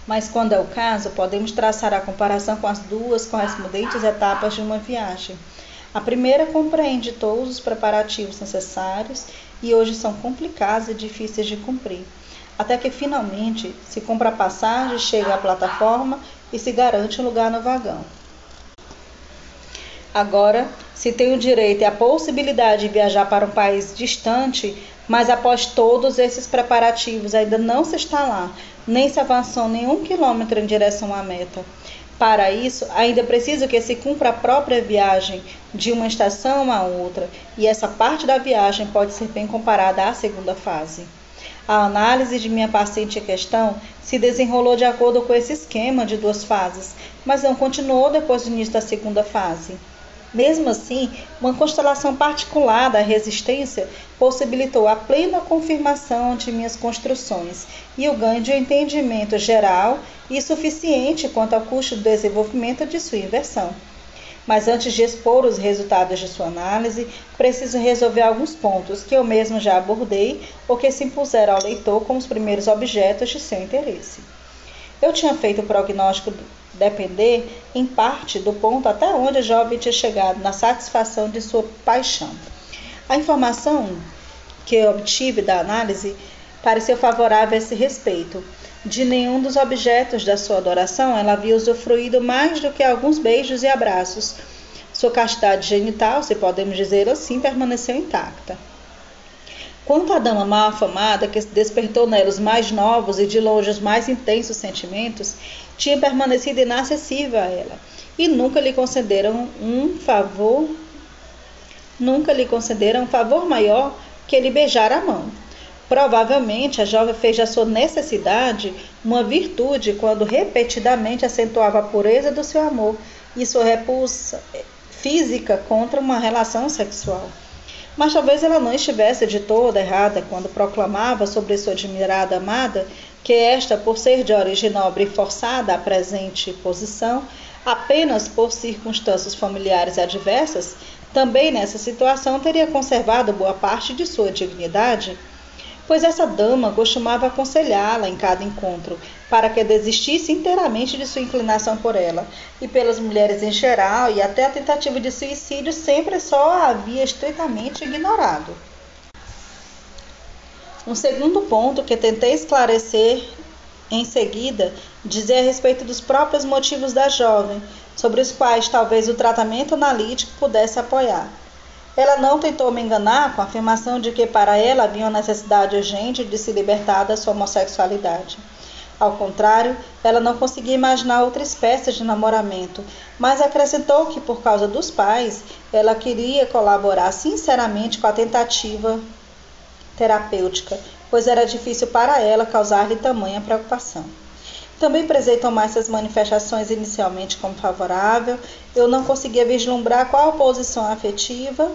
Mas quando é o caso, podemos traçar a comparação com as duas correspondentes etapas de uma viagem. A primeira compreende todos os preparativos necessários e hoje são complicados e difíceis de cumprir, até que finalmente se compra a passagem, chega à plataforma e se garante um lugar no vagão. Agora, se tem o direito e a possibilidade de viajar para um país distante, mas após todos esses preparativos ainda não se está lá, nem se avançou nenhum quilômetro em direção à meta. Para isso, ainda preciso que se cumpra a própria viagem de uma estação a outra, e essa parte da viagem pode ser bem comparada à segunda fase. A análise de minha paciente em questão se desenrolou de acordo com esse esquema de duas fases, mas não continuou depois do início da segunda fase. Mesmo assim, uma constelação particular da resistência possibilitou a plena confirmação de minhas construções e o ganho de um entendimento geral e suficiente quanto ao custo do desenvolvimento de sua inversão. Mas antes de expor os resultados de sua análise, preciso resolver alguns pontos que eu mesmo já abordei ou que se impuseram ao leitor como os primeiros objetos de seu interesse. Eu tinha feito o prognóstico depender, em parte, do ponto até onde jovem tinha chegado na satisfação de sua paixão. A informação que obtive da análise pareceu favorável a esse respeito. De nenhum dos objetos da sua adoração ela havia usufruído mais do que alguns beijos e abraços. Sua castidade genital, se podemos dizer assim, permaneceu intacta. Quanto à dama mal afamada, que despertou nela os mais novos e de longe os mais intensos sentimentos, tinha permanecido inacessível a ela e nunca lhe concederam um favor, nunca lhe concederam um favor maior que lhe beijar a mão. Provavelmente a jovem fez da sua necessidade uma virtude quando repetidamente acentuava a pureza do seu amor e sua repulsa física contra uma relação sexual. Mas talvez ela não estivesse de toda errada quando proclamava sobre sua admirada amada que esta, por ser de origem nobre e forçada à presente posição, apenas por circunstâncias familiares adversas, também nessa situação teria conservado boa parte de sua dignidade, pois essa dama costumava aconselhá-la em cada encontro, para que desistisse inteiramente de sua inclinação por ela, e pelas mulheres em geral, e até a tentativa de suicídio sempre só a havia estritamente ignorado. Um segundo ponto que tentei esclarecer em seguida dizia a respeito dos próprios motivos da jovem, sobre os quais talvez o tratamento analítico pudesse apoiar. Ela não tentou me enganar com a afirmação de que para ela havia uma necessidade urgente de se libertar da sua homossexualidade. Ao contrário, ela não conseguia imaginar outra espécie de namoramento, mas acrescentou que, por causa dos pais, ela queria colaborar sinceramente com a tentativa terapêutica, pois era difícil para ela causar-lhe tamanha preocupação. Também prezei tomar essas manifestações inicialmente como favorável, eu não conseguia vislumbrar qual posição afetiva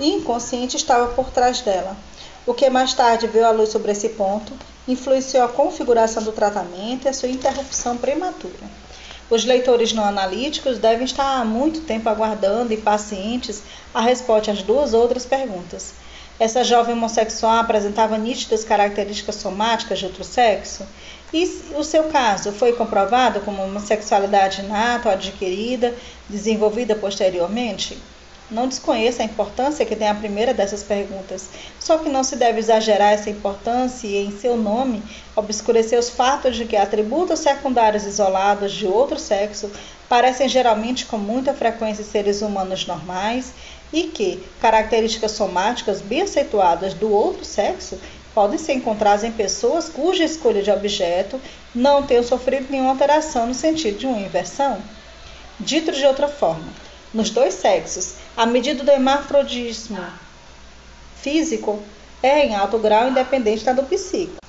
e inconsciente estava por trás dela. O que mais tarde veio à luz sobre esse ponto influenciou a configuração do tratamento e a sua interrupção prematura. Os leitores não analíticos devem estar há muito tempo aguardando, impacientes, a resposta às duas outras perguntas. Essa jovem homossexual apresentava nítidas características somáticas de outro sexo? E o seu caso foi comprovado como homossexualidade inata ou adquirida, desenvolvida posteriormente? Não desconheça a importância que tem a primeira dessas perguntas, só que não se deve exagerar essa importância e, em seu nome, obscurecer os fatos de que atributos secundários isolados de outro sexo parecem geralmente com muita frequência seres humanos normais e que características somáticas bem acentuadas do outro sexo podem ser encontradas em pessoas cuja escolha de objeto não tenha sofrido nenhuma alteração no sentido de uma inversão. Dito de outra forma, nos dois sexos, a medida do hermafrodismo físico é em alto grau independente da do psíquico.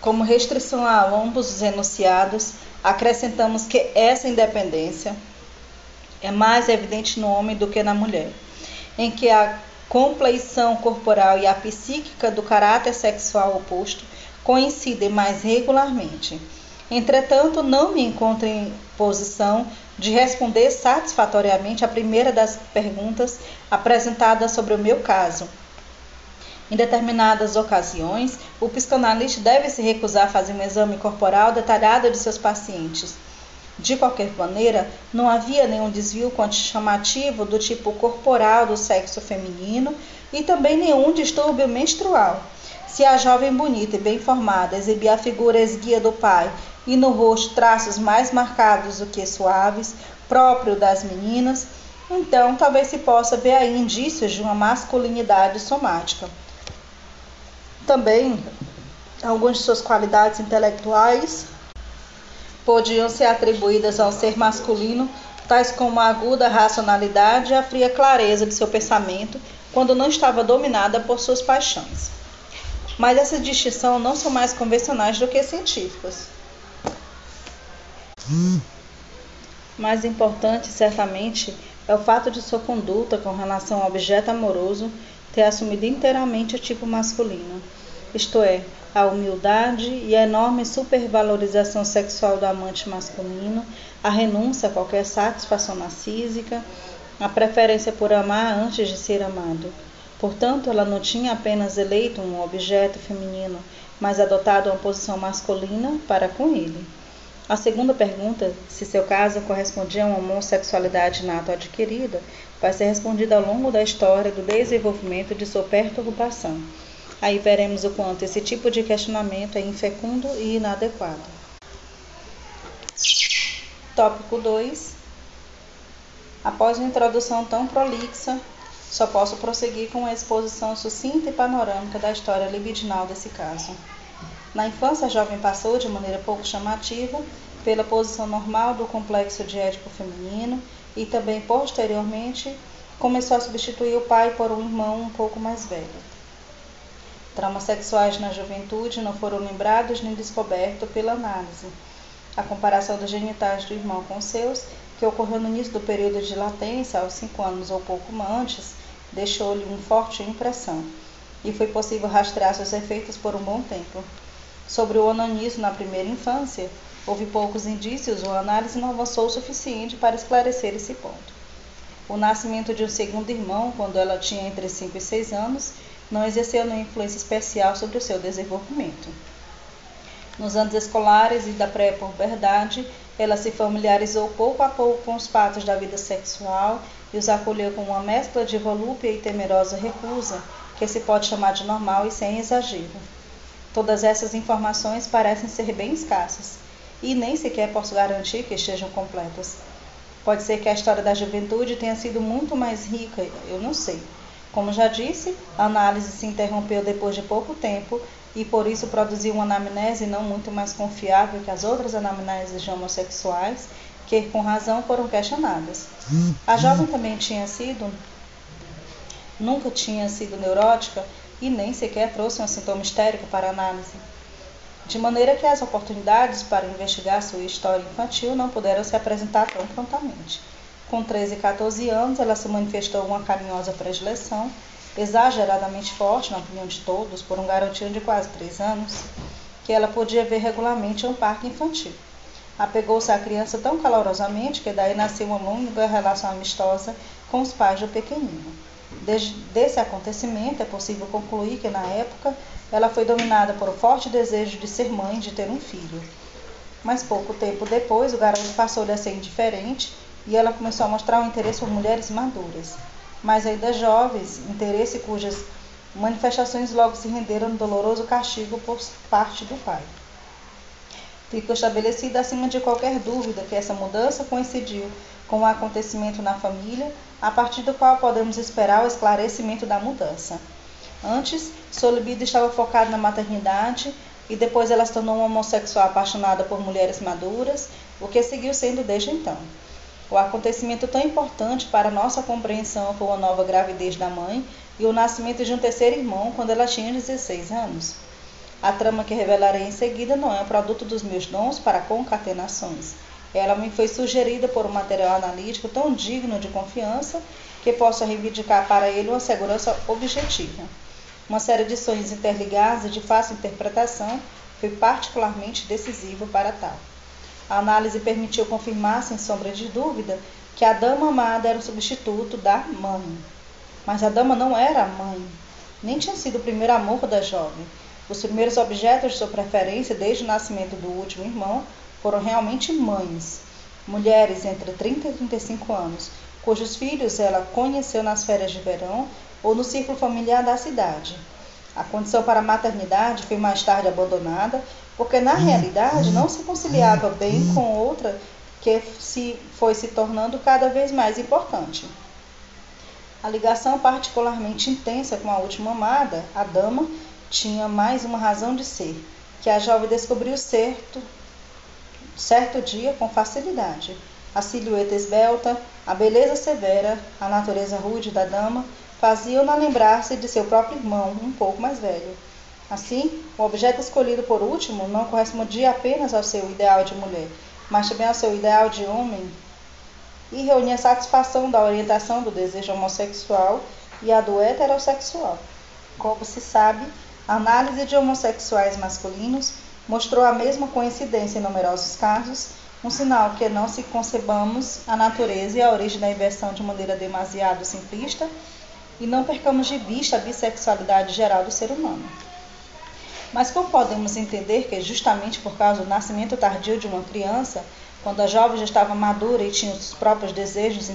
Como restrição a ambos os enunciados, acrescentamos que essa independência é mais evidente no homem do que na mulher, em que a compleição corporal e a psíquica do caráter sexual oposto coincidem mais regularmente. Entretanto, não me encontro em posição de responder satisfatoriamente a primeira das perguntas apresentadas sobre o meu caso. Em determinadas ocasiões, o psicanalista deve se recusar a fazer um exame corporal detalhado de seus pacientes de qualquer maneira, não havia nenhum desvio chamativo do tipo corporal do sexo feminino e também nenhum distúrbio menstrual. Se a jovem bonita e bem formada exibia a figura esguia do pai e no rosto traços mais marcados do que suaves, próprio das meninas. Então, talvez se possa ver aí indícios de uma masculinidade somática. Também, algumas de suas qualidades intelectuais podiam ser atribuídas ao ser masculino, tais como a aguda racionalidade e a fria clareza de seu pensamento, quando não estava dominada por suas paixões. Mas essas distinções não são mais convencionais do que científicas. Mais importante, certamente, é o fato de sua conduta com relação ao objeto amoroso ter assumido inteiramente o tipo masculino, isto é, a humildade e a enorme supervalorização sexual do amante masculino, a renúncia a qualquer satisfação narcísica, a preferência por amar antes de ser amado. Portanto, ela não tinha apenas eleito um objeto feminino, mas adotado uma posição masculina para com ele. A segunda pergunta, se seu caso correspondia a uma homossexualidade nato adquirida, vai ser respondida ao longo da história do desenvolvimento de sua perturbação. Aí veremos o quanto esse tipo de questionamento é infecundo e inadequado. Tópico 2. Após uma introdução tão prolixa, só posso prosseguir com uma exposição sucinta e panorâmica da história libidinal desse caso. Na infância, a jovem passou, de maneira pouco chamativa, pela posição normal do complexo de Édipo feminino e também, posteriormente, começou a substituir o pai por um irmão um pouco mais velho. Traumas sexuais na juventude não foram lembrados nem descobertos pela análise. A comparação dos genitais do irmão com seus, que ocorreu no início do período de latência, aos cinco anos ou pouco antes, deixou-lhe uma forte impressão, e foi possível rastrear seus efeitos por um bom tempo. Sobre o onanismo na primeira infância, houve poucos indícios ou a análise não avançou o suficiente para esclarecer esse ponto. O nascimento de um segundo irmão, quando ela tinha entre 5 e 6 anos, não exerceu nenhuma influência especial sobre o seu desenvolvimento. Nos anos escolares e da pré-puberdade, ela se familiarizou pouco a pouco com os fatos da vida sexual e os acolheu com uma mescla de volúpia e temerosa recusa, que se pode chamar de normal e sem exagero. Todas essas informações parecem ser bem escassas, e nem sequer posso garantir que estejam completas. Pode ser que a história da juventude tenha sido muito mais rica, eu não sei. Como já disse, a análise se interrompeu depois de pouco tempo e por isso produziu uma anamnese não muito mais confiável que as outras anamneses de homossexuais que com razão foram questionadas. A jovem também tinha sido, nunca tinha sido neurótica e nem sequer trouxe um sintoma histérico para análise. De maneira que as oportunidades para investigar sua história infantil não puderam se apresentar tão prontamente. Com 13 e 14 anos, ela se manifestou uma carinhosa predileção, exageradamente forte na opinião de todos, por um garotinho de quase 3 anos, que ela podia ver regularmente em um parque infantil. Apegou-se à criança tão calorosamente que daí nasceu uma longa relação amistosa com os pais do pequenino. Desde desse acontecimento, é possível concluir que, na época, ela foi dominada por um forte desejo de ser mãe de ter um filho. Mas pouco tempo depois, o garoto passou a ser indiferente e ela começou a mostrar um interesse por mulheres maduras, mas ainda jovens, interesse cujas manifestações logo se renderam no doloroso castigo por parte do pai. Ficou estabelecida acima de qualquer dúvida que essa mudança coincidiu com o um acontecimento na família, a partir do qual podemos esperar o esclarecimento da mudança. Antes, sua libido estava focada na maternidade e depois ela se tornou uma homossexual apaixonada por mulheres maduras, o que seguiu sendo desde então. O acontecimento tão importante para nossa compreensão foi a nova gravidez da mãe e o nascimento de um terceiro irmão quando ela tinha 16 anos. A trama que revelarei em seguida não é o produto dos meus dons para concatenações. Ela me foi sugerida por um material analítico tão digno de confiança que posso reivindicar para ele uma segurança objetiva. Uma série de sonhos interligados e de fácil interpretação foi particularmente decisiva para tal. A análise permitiu confirmar, sem sombra de dúvida, que a dama amada era o substituto da mãe. Mas a dama não era a mãe, nem tinha sido o primeiro amor da jovem. Os primeiros objetos de sua preferência desde o nascimento do último irmão foram realmente mães, mulheres entre 30 e 35 anos, cujos filhos ela conheceu nas férias de verão ou no círculo familiar da cidade. A condição para a maternidade foi mais tarde abandonada, porque na realidade não se conciliava bem com outra que se foi se tornando cada vez mais importante. A ligação particularmente intensa com a última amada, a dama, tinha mais uma razão de ser, que a jovem descobriu certo, certo dia com facilidade. A silhueta esbelta, a beleza severa, a natureza rude da dama faziam-na lembrar-se de seu próprio irmão, um pouco mais velho. Assim, o objeto escolhido por último não correspondia apenas ao seu ideal de mulher, mas também ao seu ideal de homem e reunia a satisfação da orientação do desejo homossexual e a do heterossexual. Como se sabe, a análise de homossexuais masculinos mostrou a mesma coincidência em numerosos casos, um sinal que não se concebamos a natureza e a origem da inversão de maneira demasiado simplista e não percamos de vista a bissexualidade geral do ser humano. Mas como podemos entender que justamente por causa do nascimento tardio de uma criança, quando a jovem já estava madura e tinha os próprios desejos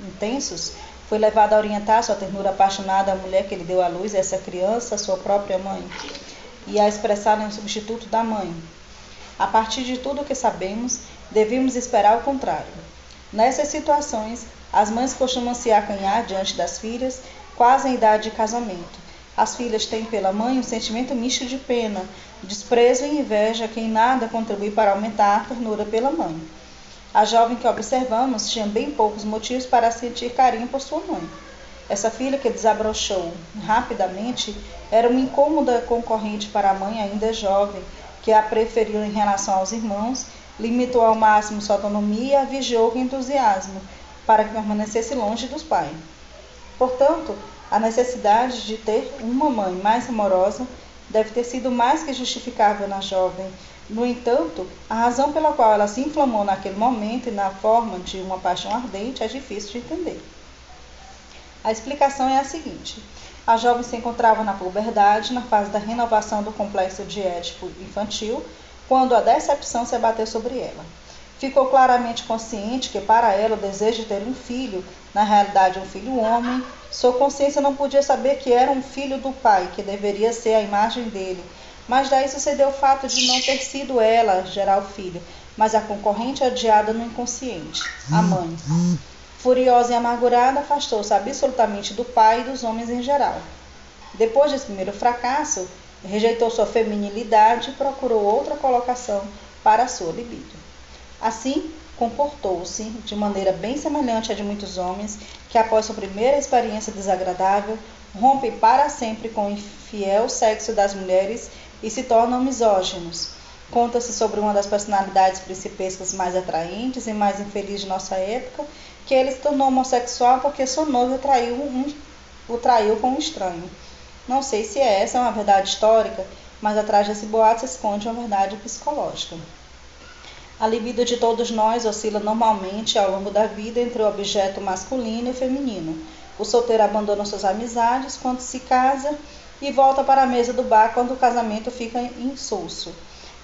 intensos, foi levada a orientar sua ternura apaixonada à mulher que lhe deu à luz, essa criança, sua própria mãe, e a expressá-la em substituto da mãe. A partir de tudo o que sabemos, devemos esperar o contrário. Nessas situações, as mães costumam se acanhar diante das filhas, quase em idade de casamento. As filhas têm pela mãe um sentimento misto de pena, desprezo e inveja que em nada contribui para aumentar a ternura pela mãe. A jovem que observamos tinha bem poucos motivos para sentir carinho por sua mãe. Essa filha que desabrochou rapidamente era uma incômoda concorrente para a mãe ainda jovem, que a preferiu em relação aos irmãos, limitou ao máximo sua autonomia e a vigiou com entusiasmo, para que permanecesse longe dos pais. Portanto, a necessidade de ter uma mãe mais amorosa deve ter sido mais que justificável na jovem. No entanto, a razão pela qual ela se inflamou naquele momento e na forma de uma paixão ardente é difícil de entender. A explicação é a seguinte: a jovem se encontrava na puberdade, na fase da renovação do complexo de Édipo infantil, quando a decepção se abateu sobre ela. Ficou claramente consciente que para ela o desejo de ter um filho, na realidade um filho homem, sua consciência não podia saber que era um filho do pai, que deveria ser a imagem dele. Mas daí sucedeu o fato de não ter sido ela gerar o filho, mas a concorrente odiada no inconsciente, a mãe. Furiosa e amargurada, afastou-se absolutamente do pai e dos homens em geral. Depois desse primeiro fracasso, rejeitou sua feminilidade e procurou outra colocação para a sua libido. Assim, comportou-se de maneira bem semelhante à de muitos homens que, após sua primeira experiência desagradável, rompem para sempre com o infiel sexo das mulheres e se tornam misóginos. Conta-se sobre uma das personalidades principescas mais atraentes e mais infelizes de nossa época, que ele se tornou homossexual porque sua noiva traiu um, o traiu com um estranho. Não sei se essa é uma verdade histórica, mas atrás desse boato se esconde uma verdade psicológica. A libido de todos nós oscila normalmente ao longo da vida entre o objeto masculino e feminino. O solteiro abandona suas amizades quando se casa e volta para a mesa do bar quando o casamento fica insulso.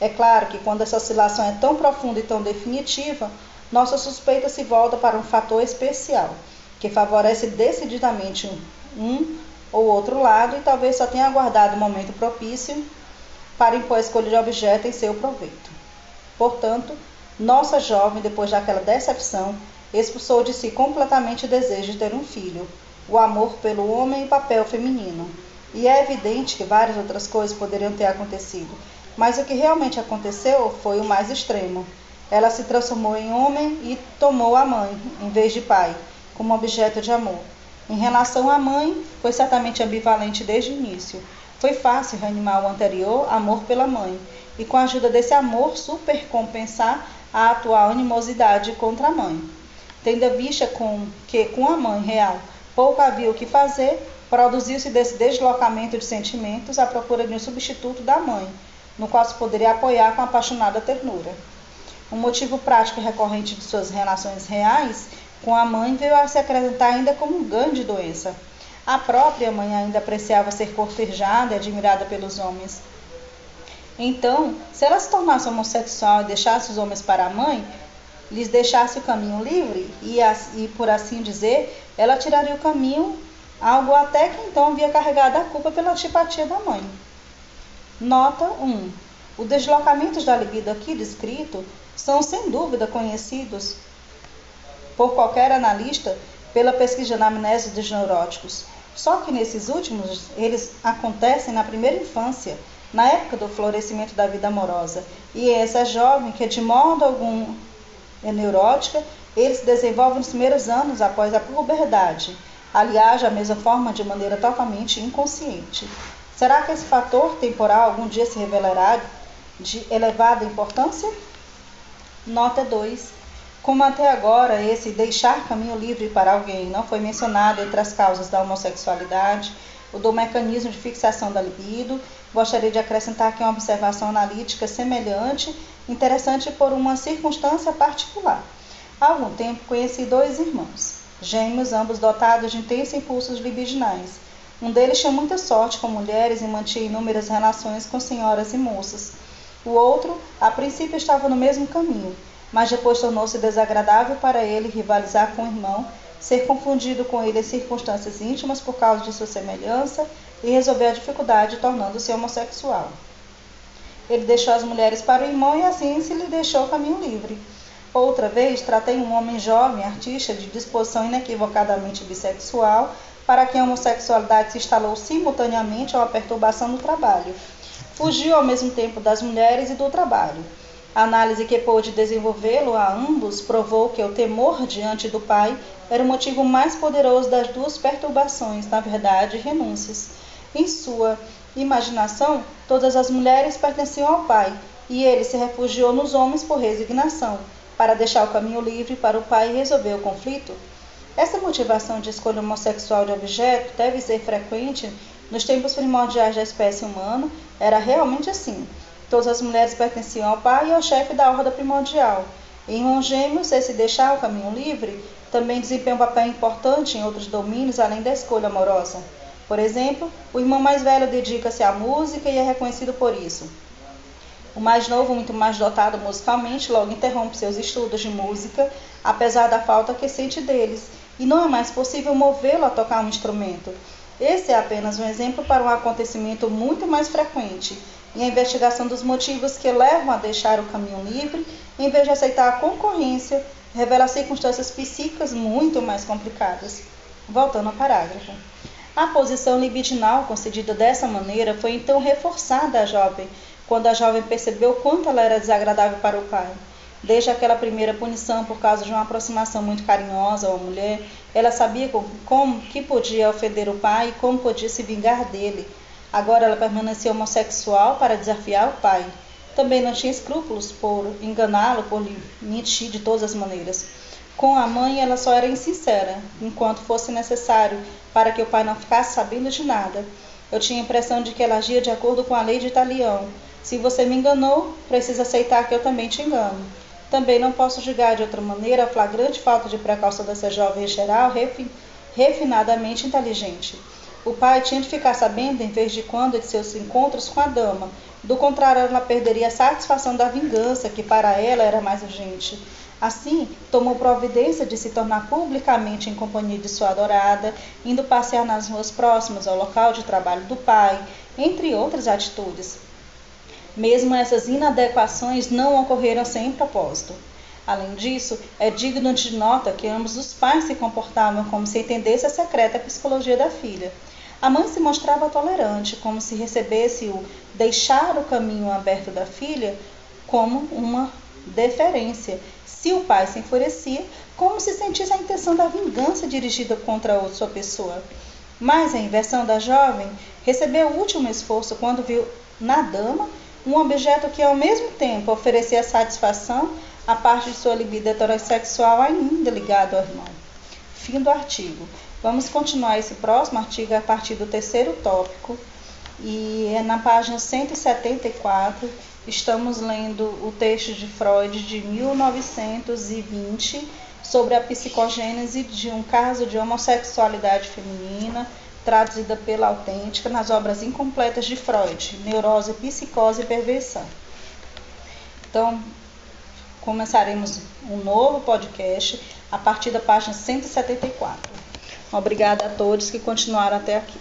É claro que quando essa oscilação é tão profunda e tão definitiva, nossa suspeita se volta para um fator especial, que favorece decididamente um ou outro lado e talvez só tenha aguardado o momento propício para impor a escolha de objeto em seu proveito. Portanto, nossa jovem, depois daquela decepção, expulsou de si completamente o desejo de ter um filho, o amor pelo homem e papel feminino. E é evidente que várias outras coisas poderiam ter acontecido, mas o que realmente aconteceu foi o mais extremo. Ela se transformou em homem e tomou a mãe, em vez de pai, como objeto de amor. Em relação à mãe, foi certamente ambivalente desde o início. Foi fácil reanimar o anterior amor pela mãe, e com a ajuda desse amor supercompensar a atual animosidade contra a mãe. Tendo a vista com que com a mãe real pouco havia o que fazer, produziu-se desse deslocamento de sentimentos à procura de um substituto da mãe, no qual se poderia apoiar com apaixonada ternura. Um motivo prático recorrente de suas relações reais com a mãe veio a se acrescentar ainda como um ganho de doença. A própria mãe ainda apreciava ser cortejada e admirada pelos homens, então, se ela se tornasse homossexual e deixasse os homens para a mãe, lhes deixasse o caminho livre e, e, por assim dizer, ela tiraria o caminho, algo até que então havia carregado a culpa pela antipatia da mãe. Nota 1. Os deslocamentos da libido aqui descrito são sem dúvida conhecidos por qualquer analista pela pesquisa de anamnese dos neuróticos. Só que nesses últimos, eles acontecem na primeira infância, na época do florescimento da vida amorosa. E essa jovem que de modo algum é neurótica, ele se desenvolve nos primeiros anos após a puberdade. Aliás, da mesma forma, de maneira totalmente inconsciente. Será que esse fator temporal algum dia se revelará de elevada importância? Nota 2. Como até agora esse deixar caminho livre para alguém não foi mencionado entre as causas da homossexualidade, o do mecanismo de fixação da libido, gostaria de acrescentar aqui uma observação analítica semelhante, interessante por uma circunstância particular. Há algum tempo conheci dois irmãos, gêmeos, ambos dotados de intensos impulsos libidinais. Um deles tinha muita sorte com mulheres e mantinha inúmeras relações com senhoras e moças. O outro, a princípio, estava no mesmo caminho mas depois tornou-se desagradável para ele rivalizar com o irmão, ser confundido com ele em circunstâncias íntimas por causa de sua semelhança e resolver a dificuldade tornando-se homossexual. Ele deixou as mulheres para o irmão e assim se lhe deixou caminho livre. Outra vez, tratei um homem jovem, artista, de disposição inequivocadamente bissexual, para quem a homossexualidade se instalou simultaneamente a uma perturbação no trabalho. Fugiu ao mesmo tempo das mulheres e do trabalho. A análise que pôde desenvolvê-lo a ambos provou que o temor diante do pai era o motivo mais poderoso das duas perturbações, na verdade, renúncias. Em sua imaginação, todas as mulheres pertenciam ao pai, e ele se refugiou nos homens por resignação, para deixar o caminho livre para o pai resolver o conflito. Essa motivação de escolha homossexual de objeto deve ser frequente nos tempos primordiais da espécie humana, era realmente assim. Todas as mulheres pertenciam ao pai e ao chefe da horda primordial. Em irmãos gêmeos, esse deixar o caminho livre também desempenha um papel importante em outros domínios além da escolha amorosa. Por exemplo, o irmão mais velho dedica-se à música e é reconhecido por isso. O mais novo, muito mais dotado musicalmente, logo interrompe seus estudos de música, apesar da falta que sente deles, e não é mais possível movê-lo a tocar um instrumento. Esse é apenas um exemplo para um acontecimento muito mais frequente, e a investigação dos motivos que levam a deixar o caminho livre, em vez de aceitar a concorrência, revela circunstâncias psíquicas muito mais complicadas. Voltando ao parágrafo. A posição libidinal concedida dessa maneira foi então reforçada à jovem, quando a jovem percebeu quanto ela era desagradável para o pai. Desde aquela primeira punição por causa de uma aproximação muito carinhosa à mulher, ela sabia como que podia ofender o pai e como podia se vingar dele Agora ela permanecia homossexual para desafiar o pai. Também não tinha escrúpulos por enganá-lo, por lhe mentir de todas as maneiras. Com a mãe, ela só era insincera, enquanto fosse necessário, para que o pai não ficasse sabendo de nada. Eu tinha a impressão de que ela agia de acordo com a lei de Italião. Se você me enganou, precisa aceitar que eu também te engano. Também não posso julgar de outra maneira a flagrante falta de precaução dessa jovem em geral, refinadamente inteligente. O pai tinha de ficar sabendo em vez de quando de seus encontros com a dama. Do contrário, ela perderia a satisfação da vingança, que para ela era mais urgente. Assim, tomou providência de se tornar publicamente em companhia de sua adorada, indo passear nas ruas próximas ao local de trabalho do pai, entre outras atitudes. Mesmo essas inadequações não ocorreram sem propósito. Além disso, é digno de nota que ambos os pais se comportavam como se entendesse a secreta psicologia da filha. A mãe se mostrava tolerante, como se recebesse o deixar o caminho aberto da filha como uma deferência. Se o pai se enfurecia, como se sentisse a intenção da vingança dirigida contra outra sua pessoa. Mas a inversão da jovem recebeu o último esforço quando viu na dama um objeto que ao mesmo tempo oferecia satisfação a parte de sua libido heterossexual ainda ligado ao irmão. Fim do artigo. Vamos continuar esse próximo artigo a partir do terceiro tópico e é na página 174. Estamos lendo o texto de Freud de 1920 sobre a psicogênese de um caso de homossexualidade feminina, traduzida pela Autêntica nas obras incompletas de Freud, Neurose, Psicose e Perversão. Então, começaremos um novo podcast a partir da página 174. Obrigada a todos que continuaram até aqui.